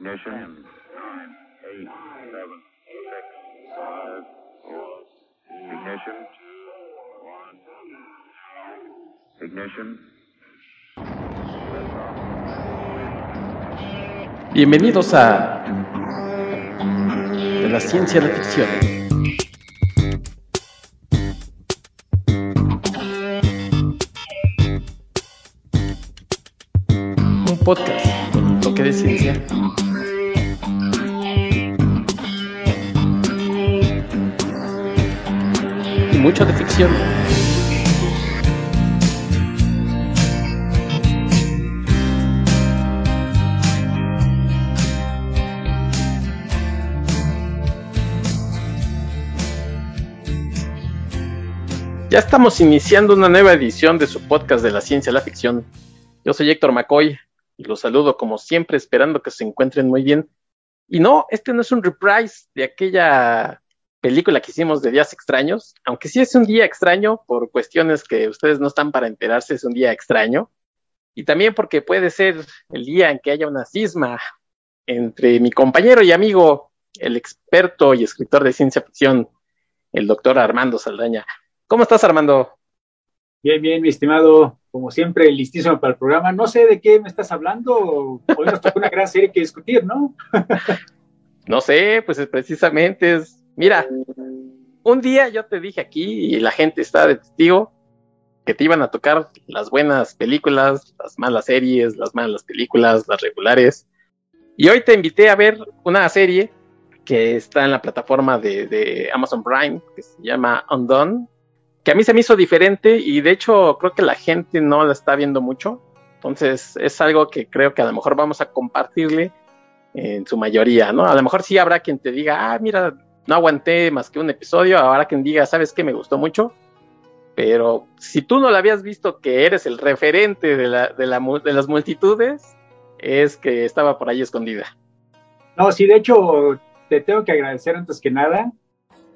Ignition. Ten, nine, eight, seven, six, five, four. Ignition. One, Ignition. Bienvenidos a De la ciencia a la ficción. Un podcast toque de. Y mucho de ficción. Ya estamos iniciando una nueva edición de su podcast de la ciencia a la ficción. Yo soy Héctor McCoy y los saludo como siempre esperando que se encuentren muy bien. Y no, este no es un reprise de aquella película que hicimos de días extraños, aunque sí es un día extraño por cuestiones que ustedes no están para enterarse, es un día extraño. Y también porque puede ser el día en que haya una cisma entre mi compañero y amigo, el experto y escritor de ciencia ficción, el doctor Armando Saldaña. ¿Cómo estás, Armando? Bien, bien, mi estimado, como siempre, listísimo para el programa. No sé de qué me estás hablando. Hoy nos toca una gran serie que discutir, ¿no? no sé, pues precisamente es. Mira, un día yo te dije aquí, y la gente está de testigo, que te iban a tocar las buenas películas, las malas series, las malas películas, las regulares. Y hoy te invité a ver una serie que está en la plataforma de, de Amazon Prime, que se llama Undone que a mí se me hizo diferente y de hecho creo que la gente no la está viendo mucho. Entonces es algo que creo que a lo mejor vamos a compartirle en su mayoría, ¿no? A lo mejor sí habrá quien te diga, ah, mira, no aguanté más que un episodio, habrá quien diga, ¿sabes qué? Me gustó mucho. Pero si tú no la habías visto que eres el referente de, la, de, de las multitudes, es que estaba por ahí escondida. No, sí, de hecho, te tengo que agradecer antes que nada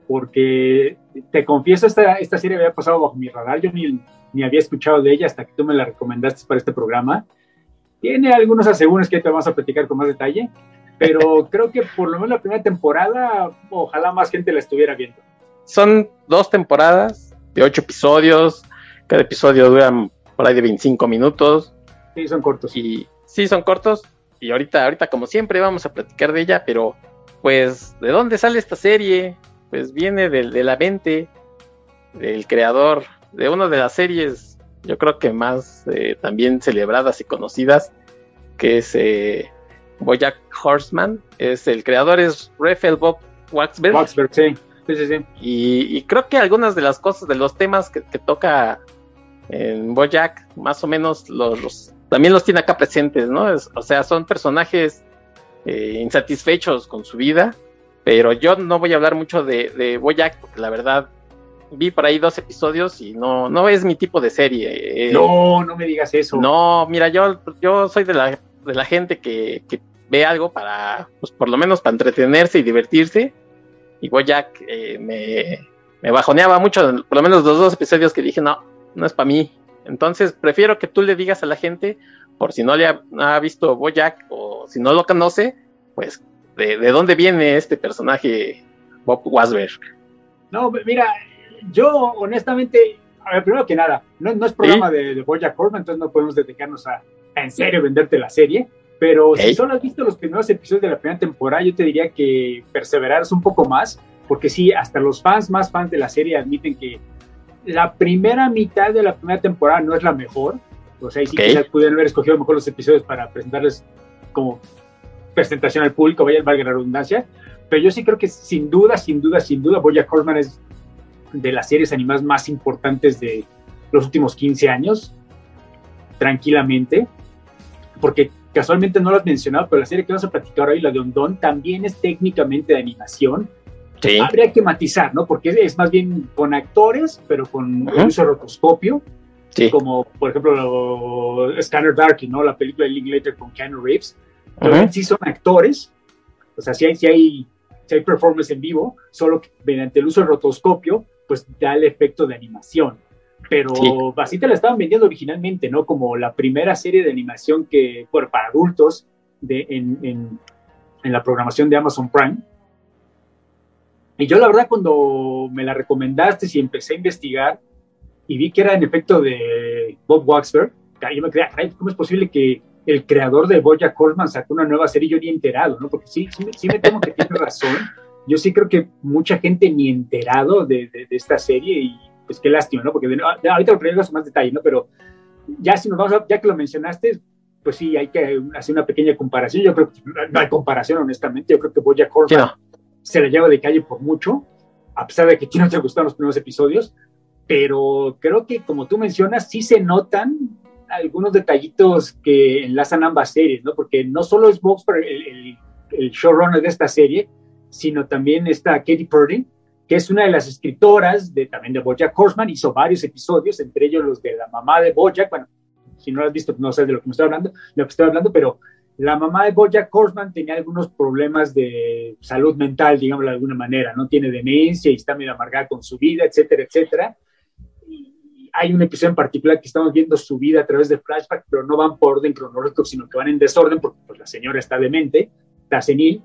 porque te confieso, esta, esta serie había pasado bajo mi radar, yo ni, ni había escuchado de ella hasta que tú me la recomendaste para este programa. Tiene algunos asegúnes que te vamos a platicar con más detalle, pero creo que por lo menos la primera temporada, ojalá más gente la estuviera viendo. Son dos temporadas de ocho episodios, cada episodio dura por ahí de 25 minutos. Sí, son cortos. Y sí, son cortos. Y ahorita, ahorita como siempre, vamos a platicar de ella, pero pues, ¿de dónde sale esta serie? Pues viene de, la mente del creador de una de las series, yo creo que más eh, también celebradas y conocidas, que es eh, Bojack Horseman. Es el creador es Raphael Bob Waxberg. Waxberg, sí. Sí, sí, Y, creo que algunas de las cosas, de los temas que, toca en Bojack, más o menos los, también los tiene acá presentes, ¿no? o sea, son personajes eh, insatisfechos con su vida, pero yo no voy a hablar mucho de, de Boyack, porque la verdad vi por ahí dos episodios y no, no es mi tipo de serie. Eh. no, no me digas eso. No, mira, yo, yo soy de la, de la gente que, que ve algo para, pues por lo menos para entretenerse y divertirse. Y Boyack eh, me, me bajoneaba mucho, por lo menos los dos episodios que dije, no, no es para mí. Entonces prefiero que tú le digas a la gente, por si no le ha, ha visto Boyack o si no lo conoce, pues de, dónde viene este personaje Bob Wasberg. No, mira, yo honestamente, a ver, primero que nada, no, es programa de, de Bojack Horseman, entonces no podemos dedicarnos a, en serio venderte la serie, pero si solo has visto los primeros episodios de la primera temporada, yo te diría que perseveraras un poco más, porque sí, hasta los fans más fans de la serie admiten que la primera mitad de la primera temporada no es la mejor, o sea, y sí que pudieron haber escogido mejor los episodios para presentarles como presentación al público, vaya valga la redundancia, pero yo sí creo que sin duda, sin duda, sin duda, Boya Horseman es de las series animadas más importantes de los últimos 15 años, tranquilamente, porque casualmente no lo has mencionado, pero la serie que vamos a platicar hoy, la de Ondón, también es técnicamente de animación. Sí. Habría que matizar, ¿no? Porque es más bien con actores, pero con uh uso de rotoscopio, sí. como por ejemplo Scanner Darky, ¿no? La película de Linklater con Keanu Reeves, pero sí son actores, o sea, si hay, si hay, si hay performance en vivo, solo que mediante el uso del rotoscopio, pues da el efecto de animación. Pero así te la estaban vendiendo originalmente, ¿no? Como la primera serie de animación que, bueno, para adultos de, en, en, en la programación de Amazon Prime. Y yo la verdad cuando me la recomendaste y empecé a investigar y vi que era en efecto de Bob Waxberg, yo me quedé, ¿cómo es posible que el creador de Boya Horseman sacó una nueva serie y yo ni enterado, ¿no? Porque sí, sí, me temo que tiene razón. Yo sí creo que mucha gente ni enterado de, de, esta serie y pues qué lástima, ¿no? Porque ahorita lo pregunto más detalle, ¿no? Pero ya si nos vamos a, ya que lo mencionaste, pues sí, hay que hacer una pequeña comparación. Yo creo que no hay comparación, honestamente. Yo creo que Boya Horseman se la lleva de calle por mucho, a pesar de que a ti no te gustaron los primeros episodios. Pero creo que, como tú mencionas, sí se notan algunos detallitos que enlazan ambas series, ¿no? Porque no solo es Vox el, el, showrunner de esta serie, sino también está Katie Purdy, que es una de las escritoras de, también de Bojack Horseman, hizo varios episodios, entre ellos los de la mamá de Bojack, bueno, si no lo has visto, no sé de lo que me estoy hablando, de lo que estoy hablando, pero la mamá de Bojack Horseman tenía algunos problemas de salud mental, digamos de alguna manera, ¿no? Tiene demencia y está medio amargada con su vida, etcétera, etcétera hay un episodio en particular que estamos viendo su vida a través de flashback, pero no van por orden cronológico, sino que van en desorden porque pues, la señora está demente, está senil,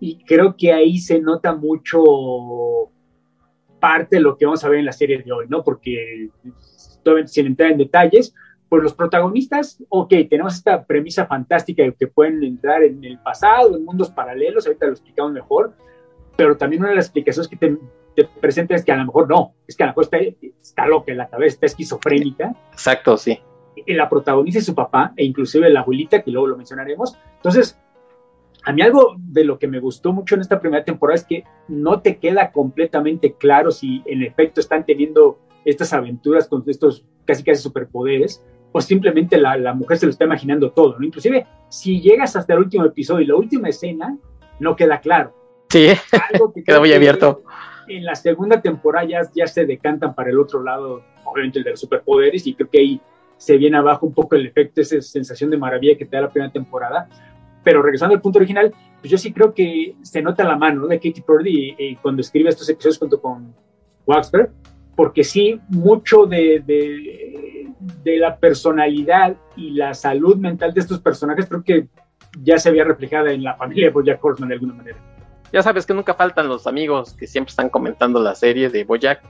y creo que ahí se nota mucho parte de lo que vamos a ver en la serie de hoy, ¿no? Porque sin entrar en detalles, pues los protagonistas, ok, tenemos esta premisa fantástica de que pueden entrar en el pasado, en mundos paralelos, ahorita lo explicamos mejor, pero también una de las explicaciones que te, te presenta es que a lo mejor no, es que a lo mejor está, está loca en la cabeza, está esquizofrénica. Exacto, sí. Y la protagonista es su papá e inclusive la abuelita, que luego lo mencionaremos. Entonces, a mí algo de lo que me gustó mucho en esta primera temporada es que no te queda completamente claro si en efecto están teniendo estas aventuras con estos casi casi superpoderes o simplemente la, la mujer se lo está imaginando todo, ¿no? Inclusive, si llegas hasta el último episodio y la última escena, no queda claro. Sí, queda muy abierto. en la segunda temporada ya, se decantan para el otro lado, obviamente el de los superpoderes, y creo que ahí se viene abajo un poco el efecto, esa sensación de maravilla que te da la primera temporada. Pero regresando al punto original, pues yo sí creo que se nota la mano de Katie Purdy eh, cuando escribe estos episodios junto con Waxberg, porque sí, mucho de, de, de, la personalidad y la salud mental de estos personajes creo que ya se había reflejada en la familia de Bojack Horseman de alguna manera ya sabes que nunca faltan los amigos que siempre están comentando la serie de Boyack.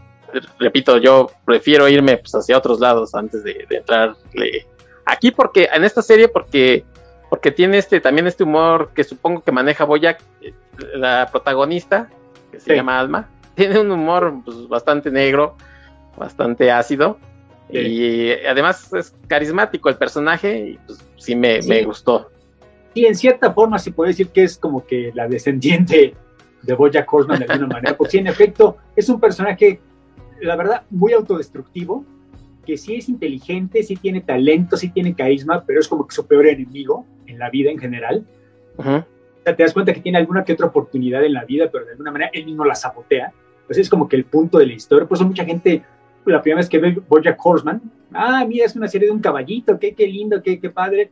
Repito, yo prefiero irme pues, hacia otros lados antes de, entrarle aquí porque en esta serie porque porque tiene este también este humor que supongo que maneja Boyack, eh, la protagonista que se llama Alma, tiene un humor pues, bastante negro, bastante ácido y además es carismático el personaje y pues sí me, me gustó y en cierta forma se puede decir que es como que la descendiente de Bojack Horseman de alguna manera, porque sí, en efecto es un personaje, la verdad, muy autodestructivo, que sí es inteligente, sí tiene talento, sí tiene carisma, pero es como que su peor enemigo en la vida en general. O sea, te das cuenta que tiene alguna que otra oportunidad en la vida, pero de alguna manera él mismo la sabotea. Entonces es como que el punto de la historia. Por eso mucha gente, la primera vez que ve Bojack Horseman, ah, mira, es una serie de un caballito, qué, qué lindo, qué, qué padre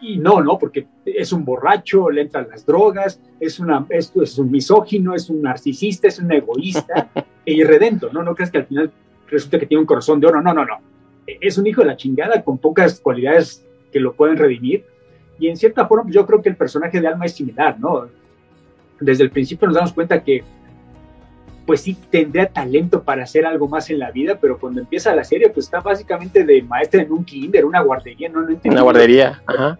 y no, no, porque es un borracho, le entran las drogas, es, una, es un misógino, es un narcisista, es un egoísta e irredento, ¿no? No crees que al final resulta que tiene un corazón de oro, no, no, no. Es un hijo de la chingada con pocas cualidades que lo pueden redimir. Y en cierta forma yo creo que el personaje de Alma es similar, ¿no? Desde el principio nos damos cuenta que pues sí tendría talento para hacer algo más en la vida, pero cuando empieza la serie, pues está básicamente de maestra en un kinder, una guardería, no, no Una guardería, ajá.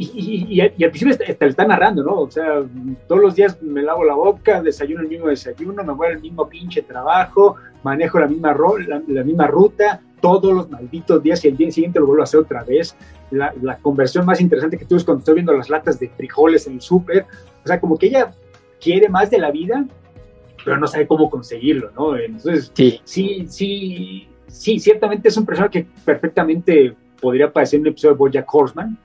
Y, y, al principio te, lo está narrando, ¿no? O sea, todos los días me lavo la boca, desayuno el mismo desayuno, me voy al mismo pinche trabajo, manejo la misma, la, misma ruta, todos los malditos días y el día siguiente lo vuelvo a hacer otra vez. La, la conversión más interesante que tuve es cuando estoy viendo las latas de frijoles en el súper. O sea, como que ella quiere más de la vida, pero no sabe cómo conseguirlo, ¿no? Entonces, sí, sí, sí, sí ciertamente es un personaje que perfectamente podría parecer un episodio de Bojack Horseman,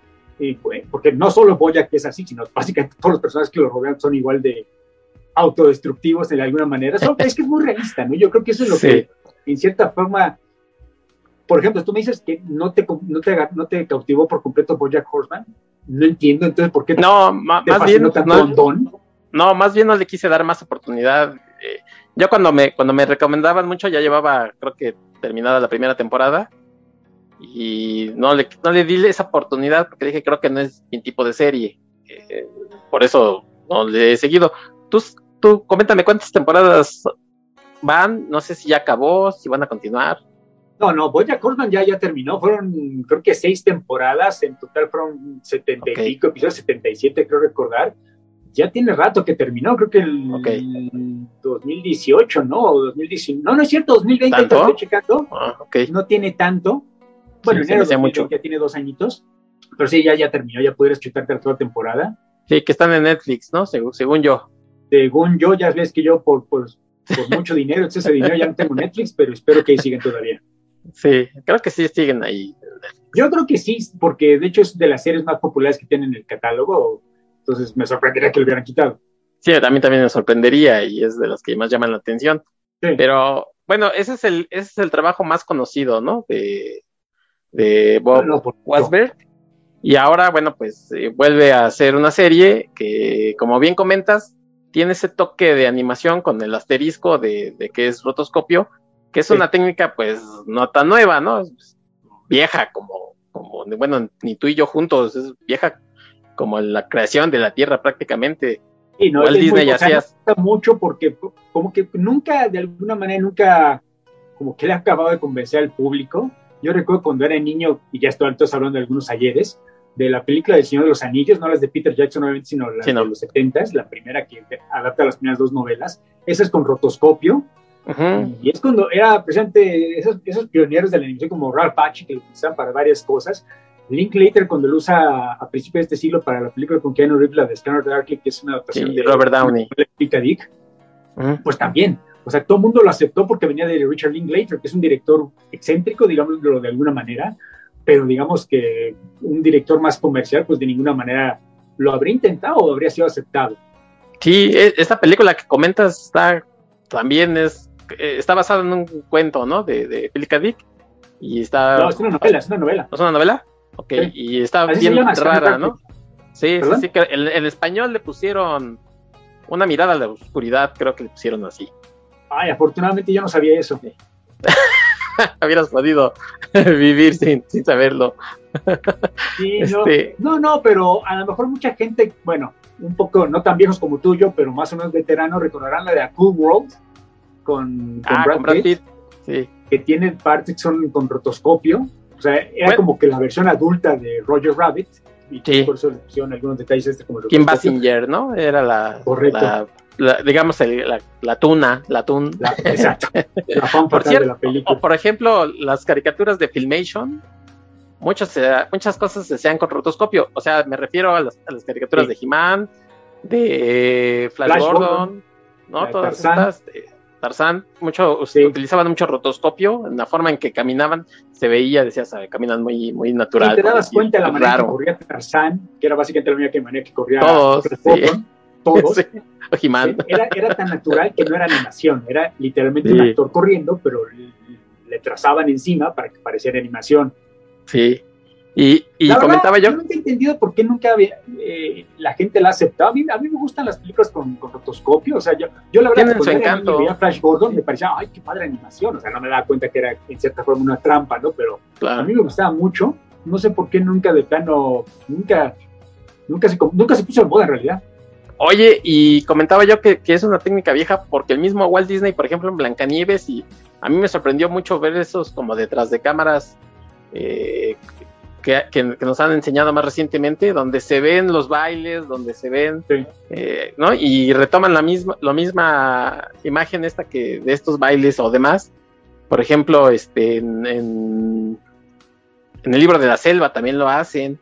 pues, porque no solo Bojack es así, sino básicamente todos los personajes que lo rodean son igual de autodestructivos de alguna manera. es que es muy realista, ¿no? Yo creo que eso es lo que, en cierta forma, por ejemplo, tú me dices que no te, no te, no te cautivó por completo Bojack Horseman. No entiendo entonces por qué no, más bien, no, no, más bien no le quise dar más oportunidad. Eh, yo cuando me, cuando me recomendaban mucho, ya llevaba, creo que terminada la primera temporada. Y no le, no le di esa oportunidad porque dije, creo que no es mi tipo de serie. eh, por eso no le he seguido. Tú, tú coméntame cuántas temporadas van, no sé si ya acabó, si van a continuar. No, no, Boya Horseman ya, ya terminó, fueron creo que seis temporadas, en total fueron setenta y pico episodios, 77 creo recordar. Ya tiene rato que terminó, creo que el 2018, ¿no? O 2019. No, no es cierto, 2020 estoy checando. Ah, no tiene tanto. Bueno, enero mucho. ya tiene dos añitos. Pero sí, ya, ya terminó, ya pudieras chutarte toda temporada. Sí, que están en Netflix, ¿no? Según, según yo. Según yo, ya ves que yo por, por, por mucho dinero, ese dinero ya no tengo Netflix, pero espero que ahí sigan todavía. Sí, creo que sí siguen ahí. Yo creo que sí, porque de hecho es de las series más populares que tienen en el catálogo, entonces me sorprendería que lo hubieran quitado. Sí, a mí también me sorprendería y es de las que más llaman la atención. Pero bueno, ese es el, ese es el trabajo más conocido, ¿no? De, de Bob no, Wasberg. Y ahora, bueno, pues eh, vuelve a hacer una serie que, como bien comentas, tiene ese toque de animación con el asterisco de, de que es rotoscopio, que es una técnica pues no tan nueva, ¿no? vieja como, como, bueno, ni tú y yo juntos, es vieja como la creación de la Tierra prácticamente. Y no, Walt Disney mucho porque como que nunca, de alguna manera, nunca, como que le ha acabado de convencer al público. Yo recuerdo cuando era niño, y ya estoy entonces hablando de algunos ayeres, de la película del Señor de los Anillos, no las de Peter Jackson, obviamente, sino las de los 70 la primera que adapta las primeras dos novelas. Esa es con rotoscopio, y es cuando era presente esos, esos, pioneros de la animación como Ralph Bakshi que lo utilizaban para varias cosas. Linklater cuando lo usa a principios de este siglo para la película con Keanu Reeves, la de Scanner Darkly, que es una adaptación de Robert Downey. Dick, pues también. O sea, todo el mundo lo aceptó porque venía de Richard Linklater, que es un director excéntrico, digámoslo de alguna manera, pero digamos que un director más comercial, pues de ninguna manera lo habría intentado o habría sido aceptado. Sí, e, esta película que comentas está también es eh, está basado en un cuento, ¿no? De, de Philip Dick. Y está. No, es una novela, es una novela. ¿Es una novela? Ok, y está bien rara, ¿no? Sí, sí, sí, que en, español le pusieron una mirada a la oscuridad, creo que le pusieron así. Ay, afortunadamente yo no sabía eso. Habrías podido vivir sin, sin saberlo. Sí, no, este no, no, pero a lo mejor mucha gente, bueno, un poco, no tan viejos como tú, yo, pero más o menos veteranos, recordarán la de A Cool World, con, ah, Brad, Pitt, sí. que tiene partes son con rotoscopio. O sea, era como que la versión adulta de Roger Rabbit. Y sí. por eso le pusieron algunos detalles este como Kim Basinger, ¿no? Era la, la, digamos, la, la, tuna, la tun. exacto. La fan por de la película. O, por ejemplo, las caricaturas de Filmation, muchas, muchas cosas se hacían con rotoscopio. O sea, me refiero a las, caricaturas de He-Man, de Flash, Gordon, ¿no? Todas estas. Tarzán, mucho, utilizaban mucho rotoscopio, en la forma en que caminaban se veía, decías, caminan muy, muy natural. Y te dabas cuenta de la manera que corría Tarzán, que era básicamente la única manera que corría todos, todos. Era, era, tan natural que no era animación, era literalmente un actor corriendo, pero le trazaban encima para que pareciera animación. Sí, y, comentaba yo. Yo nunca he entendido por qué nunca había, eh, la gente la ha aceptado. A mí, a mí me gustan las películas con, con rotoscopio. O sea, yo, yo la verdad, cuando veía Flash Gordon, me parecía, ay, qué padre animación. O sea, no me daba cuenta que era en cierta forma una trampa, ¿no? Pero a mí me gustaba mucho. No sé por qué nunca de plano, nunca, nunca se, nunca se puso en moda en realidad. Oye, y comentaba yo que, que, es una técnica vieja porque el mismo Walt Disney, por ejemplo, en Blancanieves, y a mí me sorprendió mucho ver esos como detrás de cámaras eh, que, nos han enseñado más recientemente, donde se ven los bailes, donde se ven, eh, ¿no? Y retoman la misma, la misma imagen esta que de estos bailes o demás. Por ejemplo, este, en, en, el libro de la selva también lo hacen.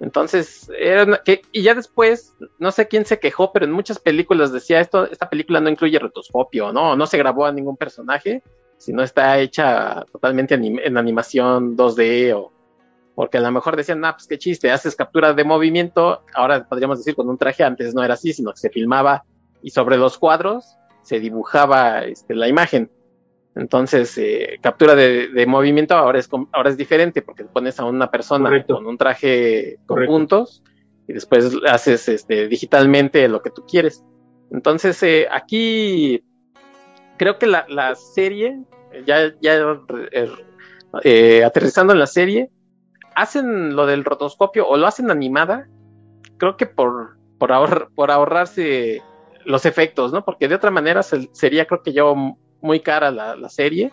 Entonces, era que, y ya después, no sé quién se quejó, pero en muchas películas decía esto, esta película no incluye rotoscopio, ¿no? No se grabó a ningún personaje, sino está hecha totalmente en animación 2D o, porque a lo mejor decían, ah, pues qué chiste, haces captura de movimiento, ahora podríamos decir con un traje, antes no era así, sino que se filmaba y sobre los cuadros se dibujaba este, la imagen. Entonces, eh, captura de, movimiento ahora es, ahora es diferente porque pones a una persona con un traje con puntos y después haces este, digitalmente lo que tú quieres. Entonces, eh, aquí creo que la, la serie, ya, ya eh, aterrizando en la serie, hacen lo del rotoscopio o lo hacen animada, creo que por, por, por ahorrarse los efectos, ¿no? Porque de otra manera sería, creo que yo, muy cara la, serie.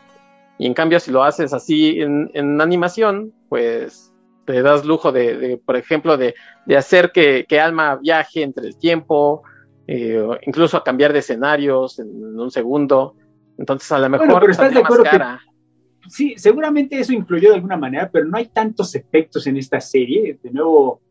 Y en cambio, si lo haces así en, animación, pues te das lujo de, por ejemplo, de, hacer que, Alma viaje entre el tiempo, eh, incluso a cambiar de escenarios en un segundo. Entonces, a lo mejor pero estás de acuerdo sí, seguramente eso influyó de alguna manera, pero no hay tantos efectos en esta serie. De nuevo,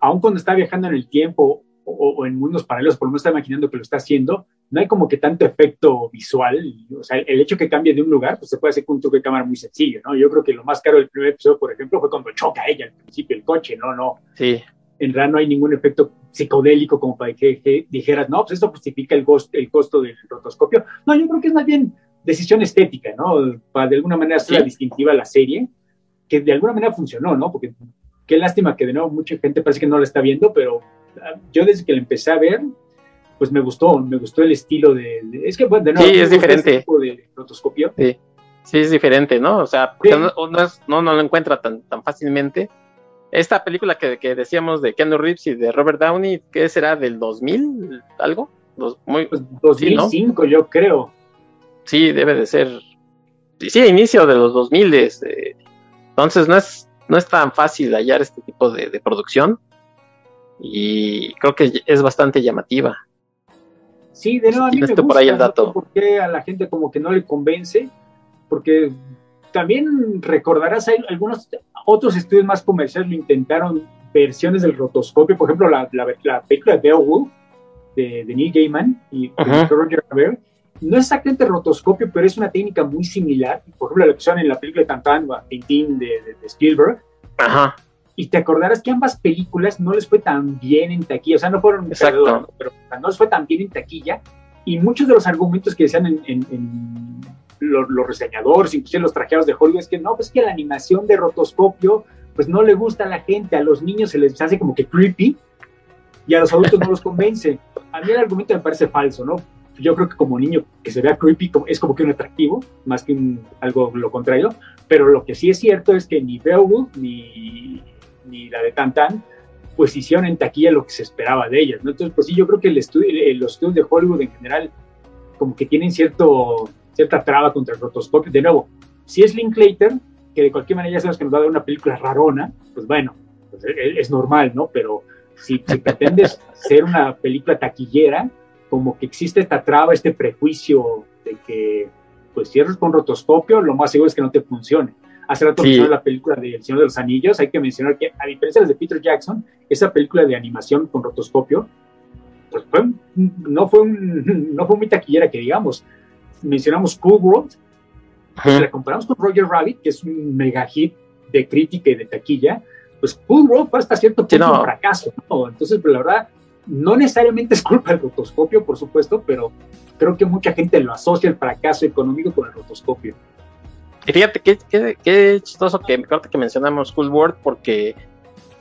aun cuando está viajando en el tiempo o, en mundos paralelos, por lo menos está imaginando que lo está haciendo, no hay como que tanto efecto visual. O sea, el, hecho que cambie de un lugar, pues se puede hacer con un truco de cámara muy sencillo, ¿no? Yo creo que lo más caro del primer episodio, por ejemplo, fue cuando choca ella al principio el coche, ¿no? No. Sí. En realidad no hay ningún efecto psicodélico como para que, dijeras, no, pues esto justifica el, el costo del rotoscopio. No, yo creo que es más bien decisión estética, ¿no? Para de alguna manera hacer distintiva la serie, que de alguna manera funcionó, ¿no? Porque qué lástima que de nuevo mucha gente parece que no la está viendo, pero ah, yo desde que la empecé a ver, pues me gustó, me gustó el estilo de, es que bueno, de nuevo, sí, es diferente. Tipo de rotoscopio. Sí. sí, es diferente, ¿no? O sea, no, no, no, lo encuentra tan, tan fácilmente. Esta película que, que decíamos de Keanu Reeves y de Robert Downey, ¿qué será del 2000 algo? Dos, muy, pues 2005 yo creo sí, debe de ser, sí, inicio de los 2000, este, entonces no es, no es tan fácil hallar este tipo de, producción y creo que es bastante llamativa. Sí, de nuevo a mí me gusta, por ahí el dato. porque a la gente como que no le convence, porque también recordarás, hay algunos otros estudios más comerciales lo intentaron versiones del rotoscopio, por ejemplo, la, la, película de Beowulf de, de Neil Gaiman y Roger Rabbit, no exactamente rotoscopio, pero es una técnica muy similar. Por ejemplo, la que usaron en la película de Tantan, Tintín de, de, Spielberg. Ajá. Y te acordarás que ambas películas no les fue tan bien en taquilla, o sea, no fueron, Exacto. pero no les fue tan bien en taquilla. Y muchos de los argumentos que decían en, los, reseñadores, incluso los trajeados de Hollywood, es que no, pues que la animación de rotoscopio, pues no le gusta a la gente, a los niños se les hace como que creepy y a los adultos no los convence. A mí el argumento me parece falso, ¿no? Yo creo que como niño que se vea creepy es como que un atractivo, más que algo lo contrario, pero lo que sí es cierto es que ni Beowulf ni, ni la de Tantan pues hicieron en taquilla lo que se esperaba de ellas, ¿no? Entonces, pues sí, yo creo que el estudio, los estudios de Hollywood en general como que tienen cierto, cierta traba contra el rotoscopio. De nuevo, si es Linklater, que de cualquier manera ya sabes que nos va a dar una película rarona, pues bueno, pues es, es normal, ¿no? Pero si, si pretendes ser una película taquillera, como que existe esta traba, este prejuicio de que, pues, cierres con rotoscopio, lo más seguro es que no te funcione. Hace rato sí. la película de El Señor de los Anillos, hay que mencionar que, a diferencia de Peter Jackson, esa película de animación con rotoscopio, pues no, fue no fue muy taquillera que digamos. Mencionamos Cool World, si la comparamos con Roger Rabbit, que es un mega hit de crítica y de taquilla, pues Cool World fue hasta cierto punto un fracaso, ¿no? Entonces, pues la verdad, no necesariamente es culpa del rotoscopio, por supuesto, pero creo que mucha gente lo asocia el fracaso económico con el rotoscopio. Y fíjate qué, chistoso que, que mencionamos Cool World porque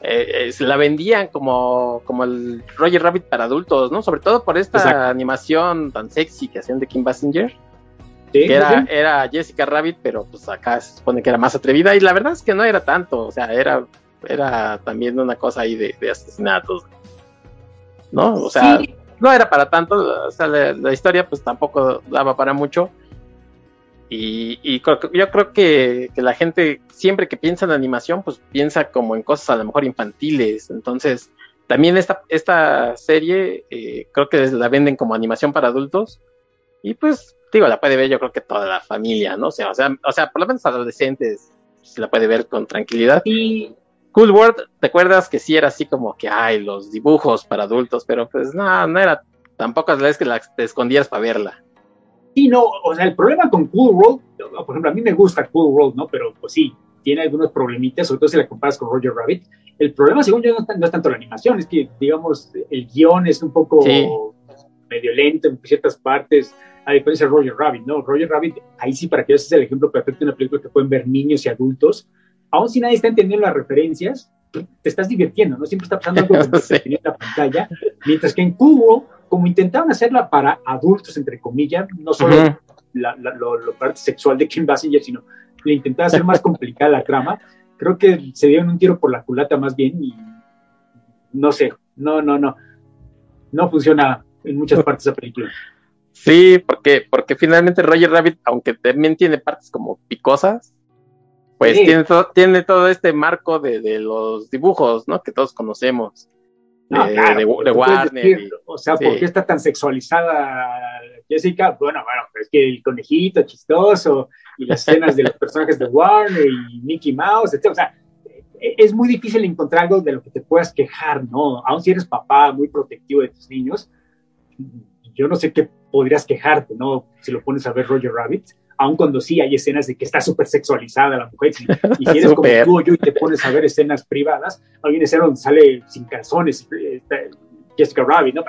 eh, se la vendían como, como el Roger Rabbit para adultos, ¿no? Sobre todo por esta animación tan sexy que hacían de Kim Basinger. que era, era Jessica Rabbit, pero pues acá se supone que era más atrevida y la verdad es que no era tanto, o sea, era, era también una cosa ahí de, de asesinatos, ¿no? O sea, no era para tanto, o sea, la, historia pues tampoco daba para mucho. Y, yo creo que, la gente siempre que piensa en animación, pues piensa como en cosas a lo mejor infantiles. Entonces, también esta, esta serie eh, creo que la venden como animación para adultos. Y pues, digo, la puede ver yo creo que toda la familia, ¿no? O sea, o sea, o sea por lo menos adolescentes se la puede ver con tranquilidad. Y Cool World, ¿te acuerdas que sí era así como que, ay, los dibujos para adultos? Pero pues no, no era tampoco las veces que la, te escondías para verla. Sí, no, o sea, el problema con Cool World, por ejemplo, a mí me gusta Cool World, ¿no? Pero pues sí, tiene algunos problemitas, sobre todo si la comparas con Roger Rabbit. El problema, según yo, no, es tanto la animación, es que, digamos, el guion es un poco medio lento en ciertas partes, a diferencia de Roger Rabbit, ¿no? Roger Rabbit, ahí sí, para que veas, es el ejemplo perfecto de una película que pueden ver niños y adultos, aún si nadie está entendiendo las referencias, te estás divirtiendo, ¿no? Siempre está pasando algo en la pantalla, mientras que en Cubo, como intentaban hacerla para adultos, entre comillas, no solo la, lo, parte sexual de Kim Basinger, sino le intentaba hacer más complicada la trama, creo que se dieron un tiro por la culata más bien y no sé, No, no, no. No funciona en muchas partes de la película. Sí, porque, porque finalmente Roger Rabbit, aunque también tiene partes como picosas, pues tiene, todo, tiene todo este marco de, los dibujos, ¿no? Que todos conocemos. de, Warner. o sea, ¿por qué está tan sexualizada Jessica? Bueno, bueno, es que el conejito chistoso y las escenas de los personajes de Warner y Mickey Mouse, etc. O sea, e, es muy difícil encontrar algo de lo que te puedas quejar, ¿no? Aun si eres papá muy protectivo de tus niños, yo no sé qué podrías quejarte, ¿no? Si lo pones a ver Roger Rabbit, aun cuando sí hay escenas de que está súper sexualizada la mujer, y si eres como tú o yo y te pones a ver escenas privadas, hay una escena donde sale sin calzones Jessica Rabbit, ¿no?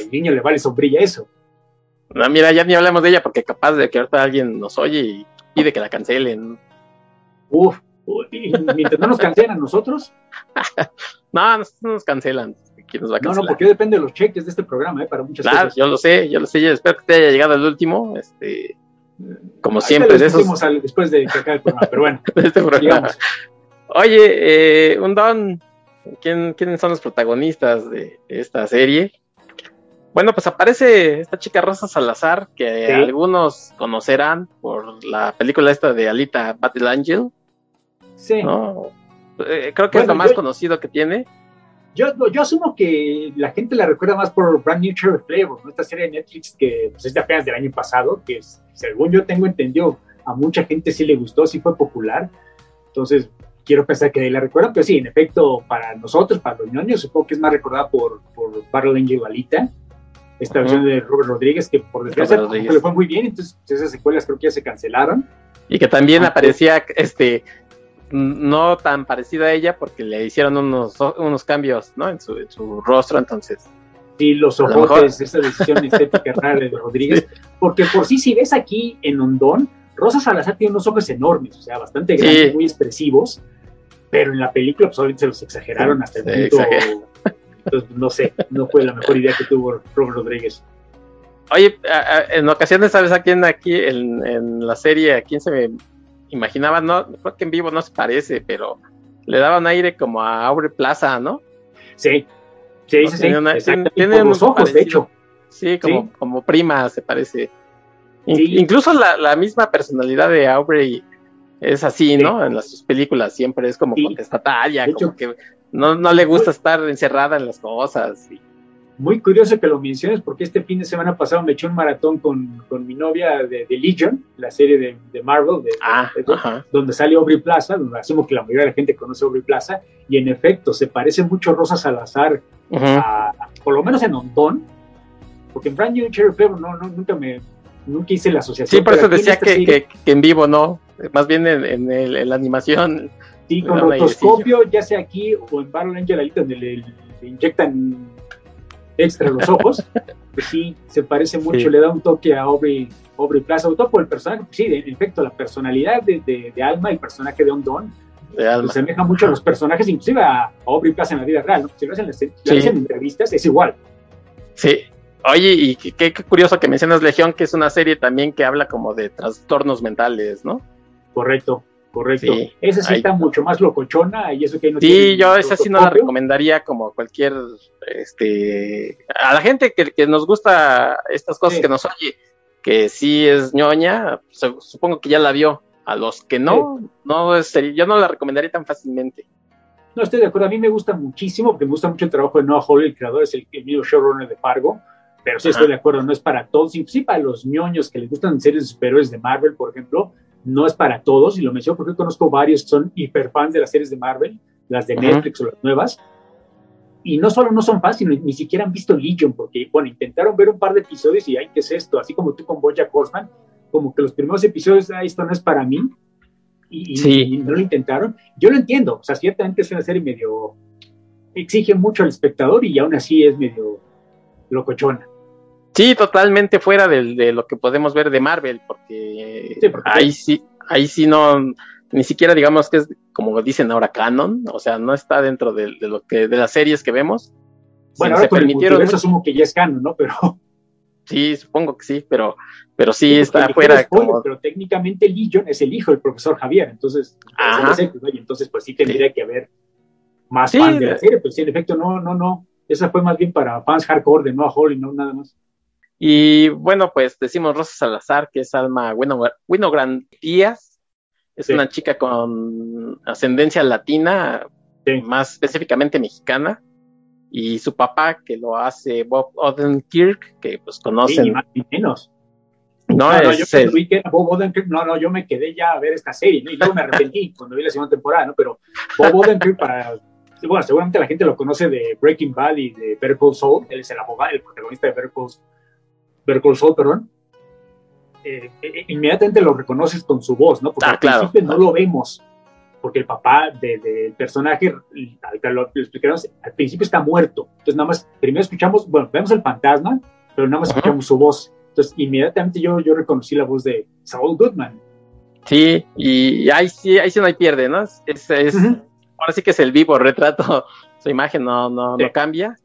El niño le vale sombrilla eso. No, mira, ya ni hablamos de ella porque capaz de que ahorita alguien nos oye y pide que la cancelen. Uf, mientras no nos cancelan nosotros. no, no nos cancelan. No, no, porque depende de los cheques de este programa, ¿eh? Para muchas claro, cosas. Yo lo sé, yo lo sé, yo espero que te haya llegado el último, este, como siempre. De esos... después de que acabe el programa, pero bueno. este programa. Oye, eh, un don, ¿quién, ¿quiénes son los protagonistas de esta serie? Bueno, pues aparece esta chica Rosa Salazar, que algunos conocerán por la película esta de Alita Battle Angel. Sí. ¿no? Eh, creo que es lo más conocido que tiene. Yo, yo asumo que la gente la recuerda más por Brand New Cherry Flavor, esta serie de Netflix que pues, es de apenas del año pasado, que según yo tengo entendido, a mucha gente sí le gustó, sí fue popular. Entonces, quiero pensar que la recuerdan, pero sí, en efecto, para nosotros, para los ñoños, supongo que es más recordada por, por Battle Angel Alita esta versión de Robert Rodríguez, que por desgracia le fue muy bien, entonces esas secuelas creo que ya se cancelaron. Y que también aparecía este no tan parecida a ella porque le hicieron unos, unos cambios ¿no? en, su, su rostro, entonces. Sí, los ojos, esa decisión estética rara de Rodríguez, porque por sí, si ves aquí en Hondón, Rosa Salazar tiene unos ojos enormes, o sea, bastante grandes, muy expresivos, pero en la película, pues obviamente se los exageraron hasta el punto. Entonces, no sé, no fue la mejor idea que tuvo Robert Rodríguez. Oye, en ocasiones, ¿sabes a quién aquí en, en la serie, a quién se me imaginaba, no, creo que en vivo no se parece, pero le daba un aire como a Aubrey Plaza, ¿no? Sí, sí, sí, sí. Tiene, unos ojos, de hecho. Sí, como, como prima, se parece. Incluso la, la, misma personalidad de Aubrey es así, ¿no? En las sus películas siempre es como contestataria, como que no, no le gusta estar encerrada en las cosas. Y, muy curioso que lo menciones porque este fin de semana pasado me eché un maratón con, con mi novia de, Legion, la serie de, de Marvel, de, ah, donde sale Aubrey Plaza, donde asumo que la mayoría de la gente conoce Aubrey Plaza, y en efecto se parece mucho a Rosa Salazar, por lo menos en Hondón, porque en Brand New Cherry Flavor no, no, nunca me nunca hice la asociación. Sí, por eso decía que, que, en vivo no, más bien en, en, la animación. Sí, con rotoscopio, ya sea aquí o en Battle Angel, donde le inyectan extra los ojos, pues sí, se parece mucho, le da un toque a Aubrey, Aubrey Plaza, sobre todo por el personaje, pues sí, en efecto, la personalidad de, de, Alma, el personaje de Ondon, se asemeja mucho a los personajes, inclusive a Aubrey Plaza en la vida real, ¿no? Si lo hacen en, entrevistas, es igual. Sí, Oye, y qué, curioso que mencionas Legión, que es una serie también que habla como de trastornos mentales, ¿no? Correcto. Correcto. esa sí está mucho más locochona y eso que no Sí, yo esa sí no la recomendaría como cualquier, este, a la gente que, nos gusta estas cosas que nos oye, que sí es ñoña, supongo que ya la vio. A los que no, no yo no la recomendaría tan fácilmente. No estoy de acuerdo, a mí me gusta muchísimo, porque me gusta mucho el trabajo de Noah Hawley, el creador es el, el showrunner de Fargo, pero sí estoy de acuerdo, no es para todos, sí para los ñoños que les gustan series de superhéroes de Marvel, por ejemplo, no es para todos, y lo menciono porque conozco varios que son hiperfans de las series de Marvel, las de Netflix o las nuevas, y no solo no son fans, sino ni siquiera han visto Legion, porque, bueno, intentaron ver un par de episodios y, ay, ¿qué es esto? Así como tú con Bojack Horseman, como que los primeros episodios, ah, esto no es para mí, y, no lo intentaron. Yo lo entiendo, o sea, ciertamente es una serie medio, exige mucho al espectador y aún así es medio locochona. Sí, totalmente fuera de, lo que podemos ver de Marvel, porque, ahí sí, ahí sí no, ni siquiera digamos que es como dicen ahora canon, o sea, no está dentro de, lo que de las series que vemos. Bueno, ahora se permitieron. Eso asumo que ya es canon, ¿no? Pero sí, supongo que sí, pero, pero sí, está fuera. Pero técnicamente Legion es el hijo del profesor Javier, entonces, entonces pues sí tendría que haber más fan de la serie, pero sí, en efecto, no, no, no. Esa fue más bien para fans hardcore de Noah Hawley, no nada más. Y bueno, pues decimos Rosa Salazar, que es Alma Winogrand Díaz. Es una chica con ascendencia latina, más específicamente mexicana. Y su papá, que lo hace Bob Odenkirk, que pues conocen. Sí, más ni menos. No, no, yo que Bob Odenkirk, no, no, yo me quedé ya a ver esta serie, ¿no? y luego me arrepentí cuando vi la segunda temporada, ¿no? Pero Bob Odenkirk, para, bueno, seguramente la gente lo conoce de Breaking Bad y de Better Call Saul, él es el abogado, el protagonista de Better Call, Call Saul, perdón. Eh, eh, inmediatamente lo reconoces con su voz, ¿no? Porque ah, al principio no lo vemos, porque el papá del de, personaje, al lo, lo al principio está muerto. Entonces nada más, primero escuchamos, bueno, vemos el fantasma, pero nada más escuchamos su voz entonces, inmediatamente yo, yo reconocí la voz de Saul Goodman. Sí, y ahí sí, ahí sí no hay pierde, ¿no? Es, es, Ahora sí que es el vivo retrato, su imagen no, no, no cambia.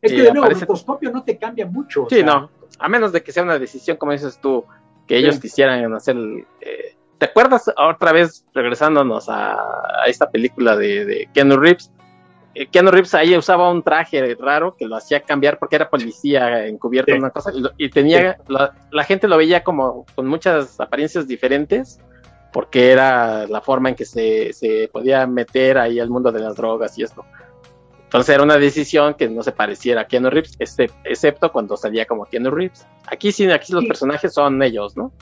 Es que de nuevo, el rotoscopio no te cambia mucho. Sí, no, a menos de que sea una decisión, como dices tú, que ellos quisieran hacer. Eh, ¿Te acuerdas otra vez, regresándonos a, a esta película de, de Keanu Reeves? Eh, Keanu Reeves ahí usaba un traje raro que lo hacía cambiar porque era policía encubierto en una cosa y, tenía la, gente lo veía como con muchas apariencias diferentes porque era la forma en que se, se, podía meter ahí al mundo de las drogas y esto. Entonces era una decisión que no se pareciera a Keanu Reeves, excepto cuando salía como Keanu Reeves. Aquí sí, aquí los personajes son ellos, ¿no?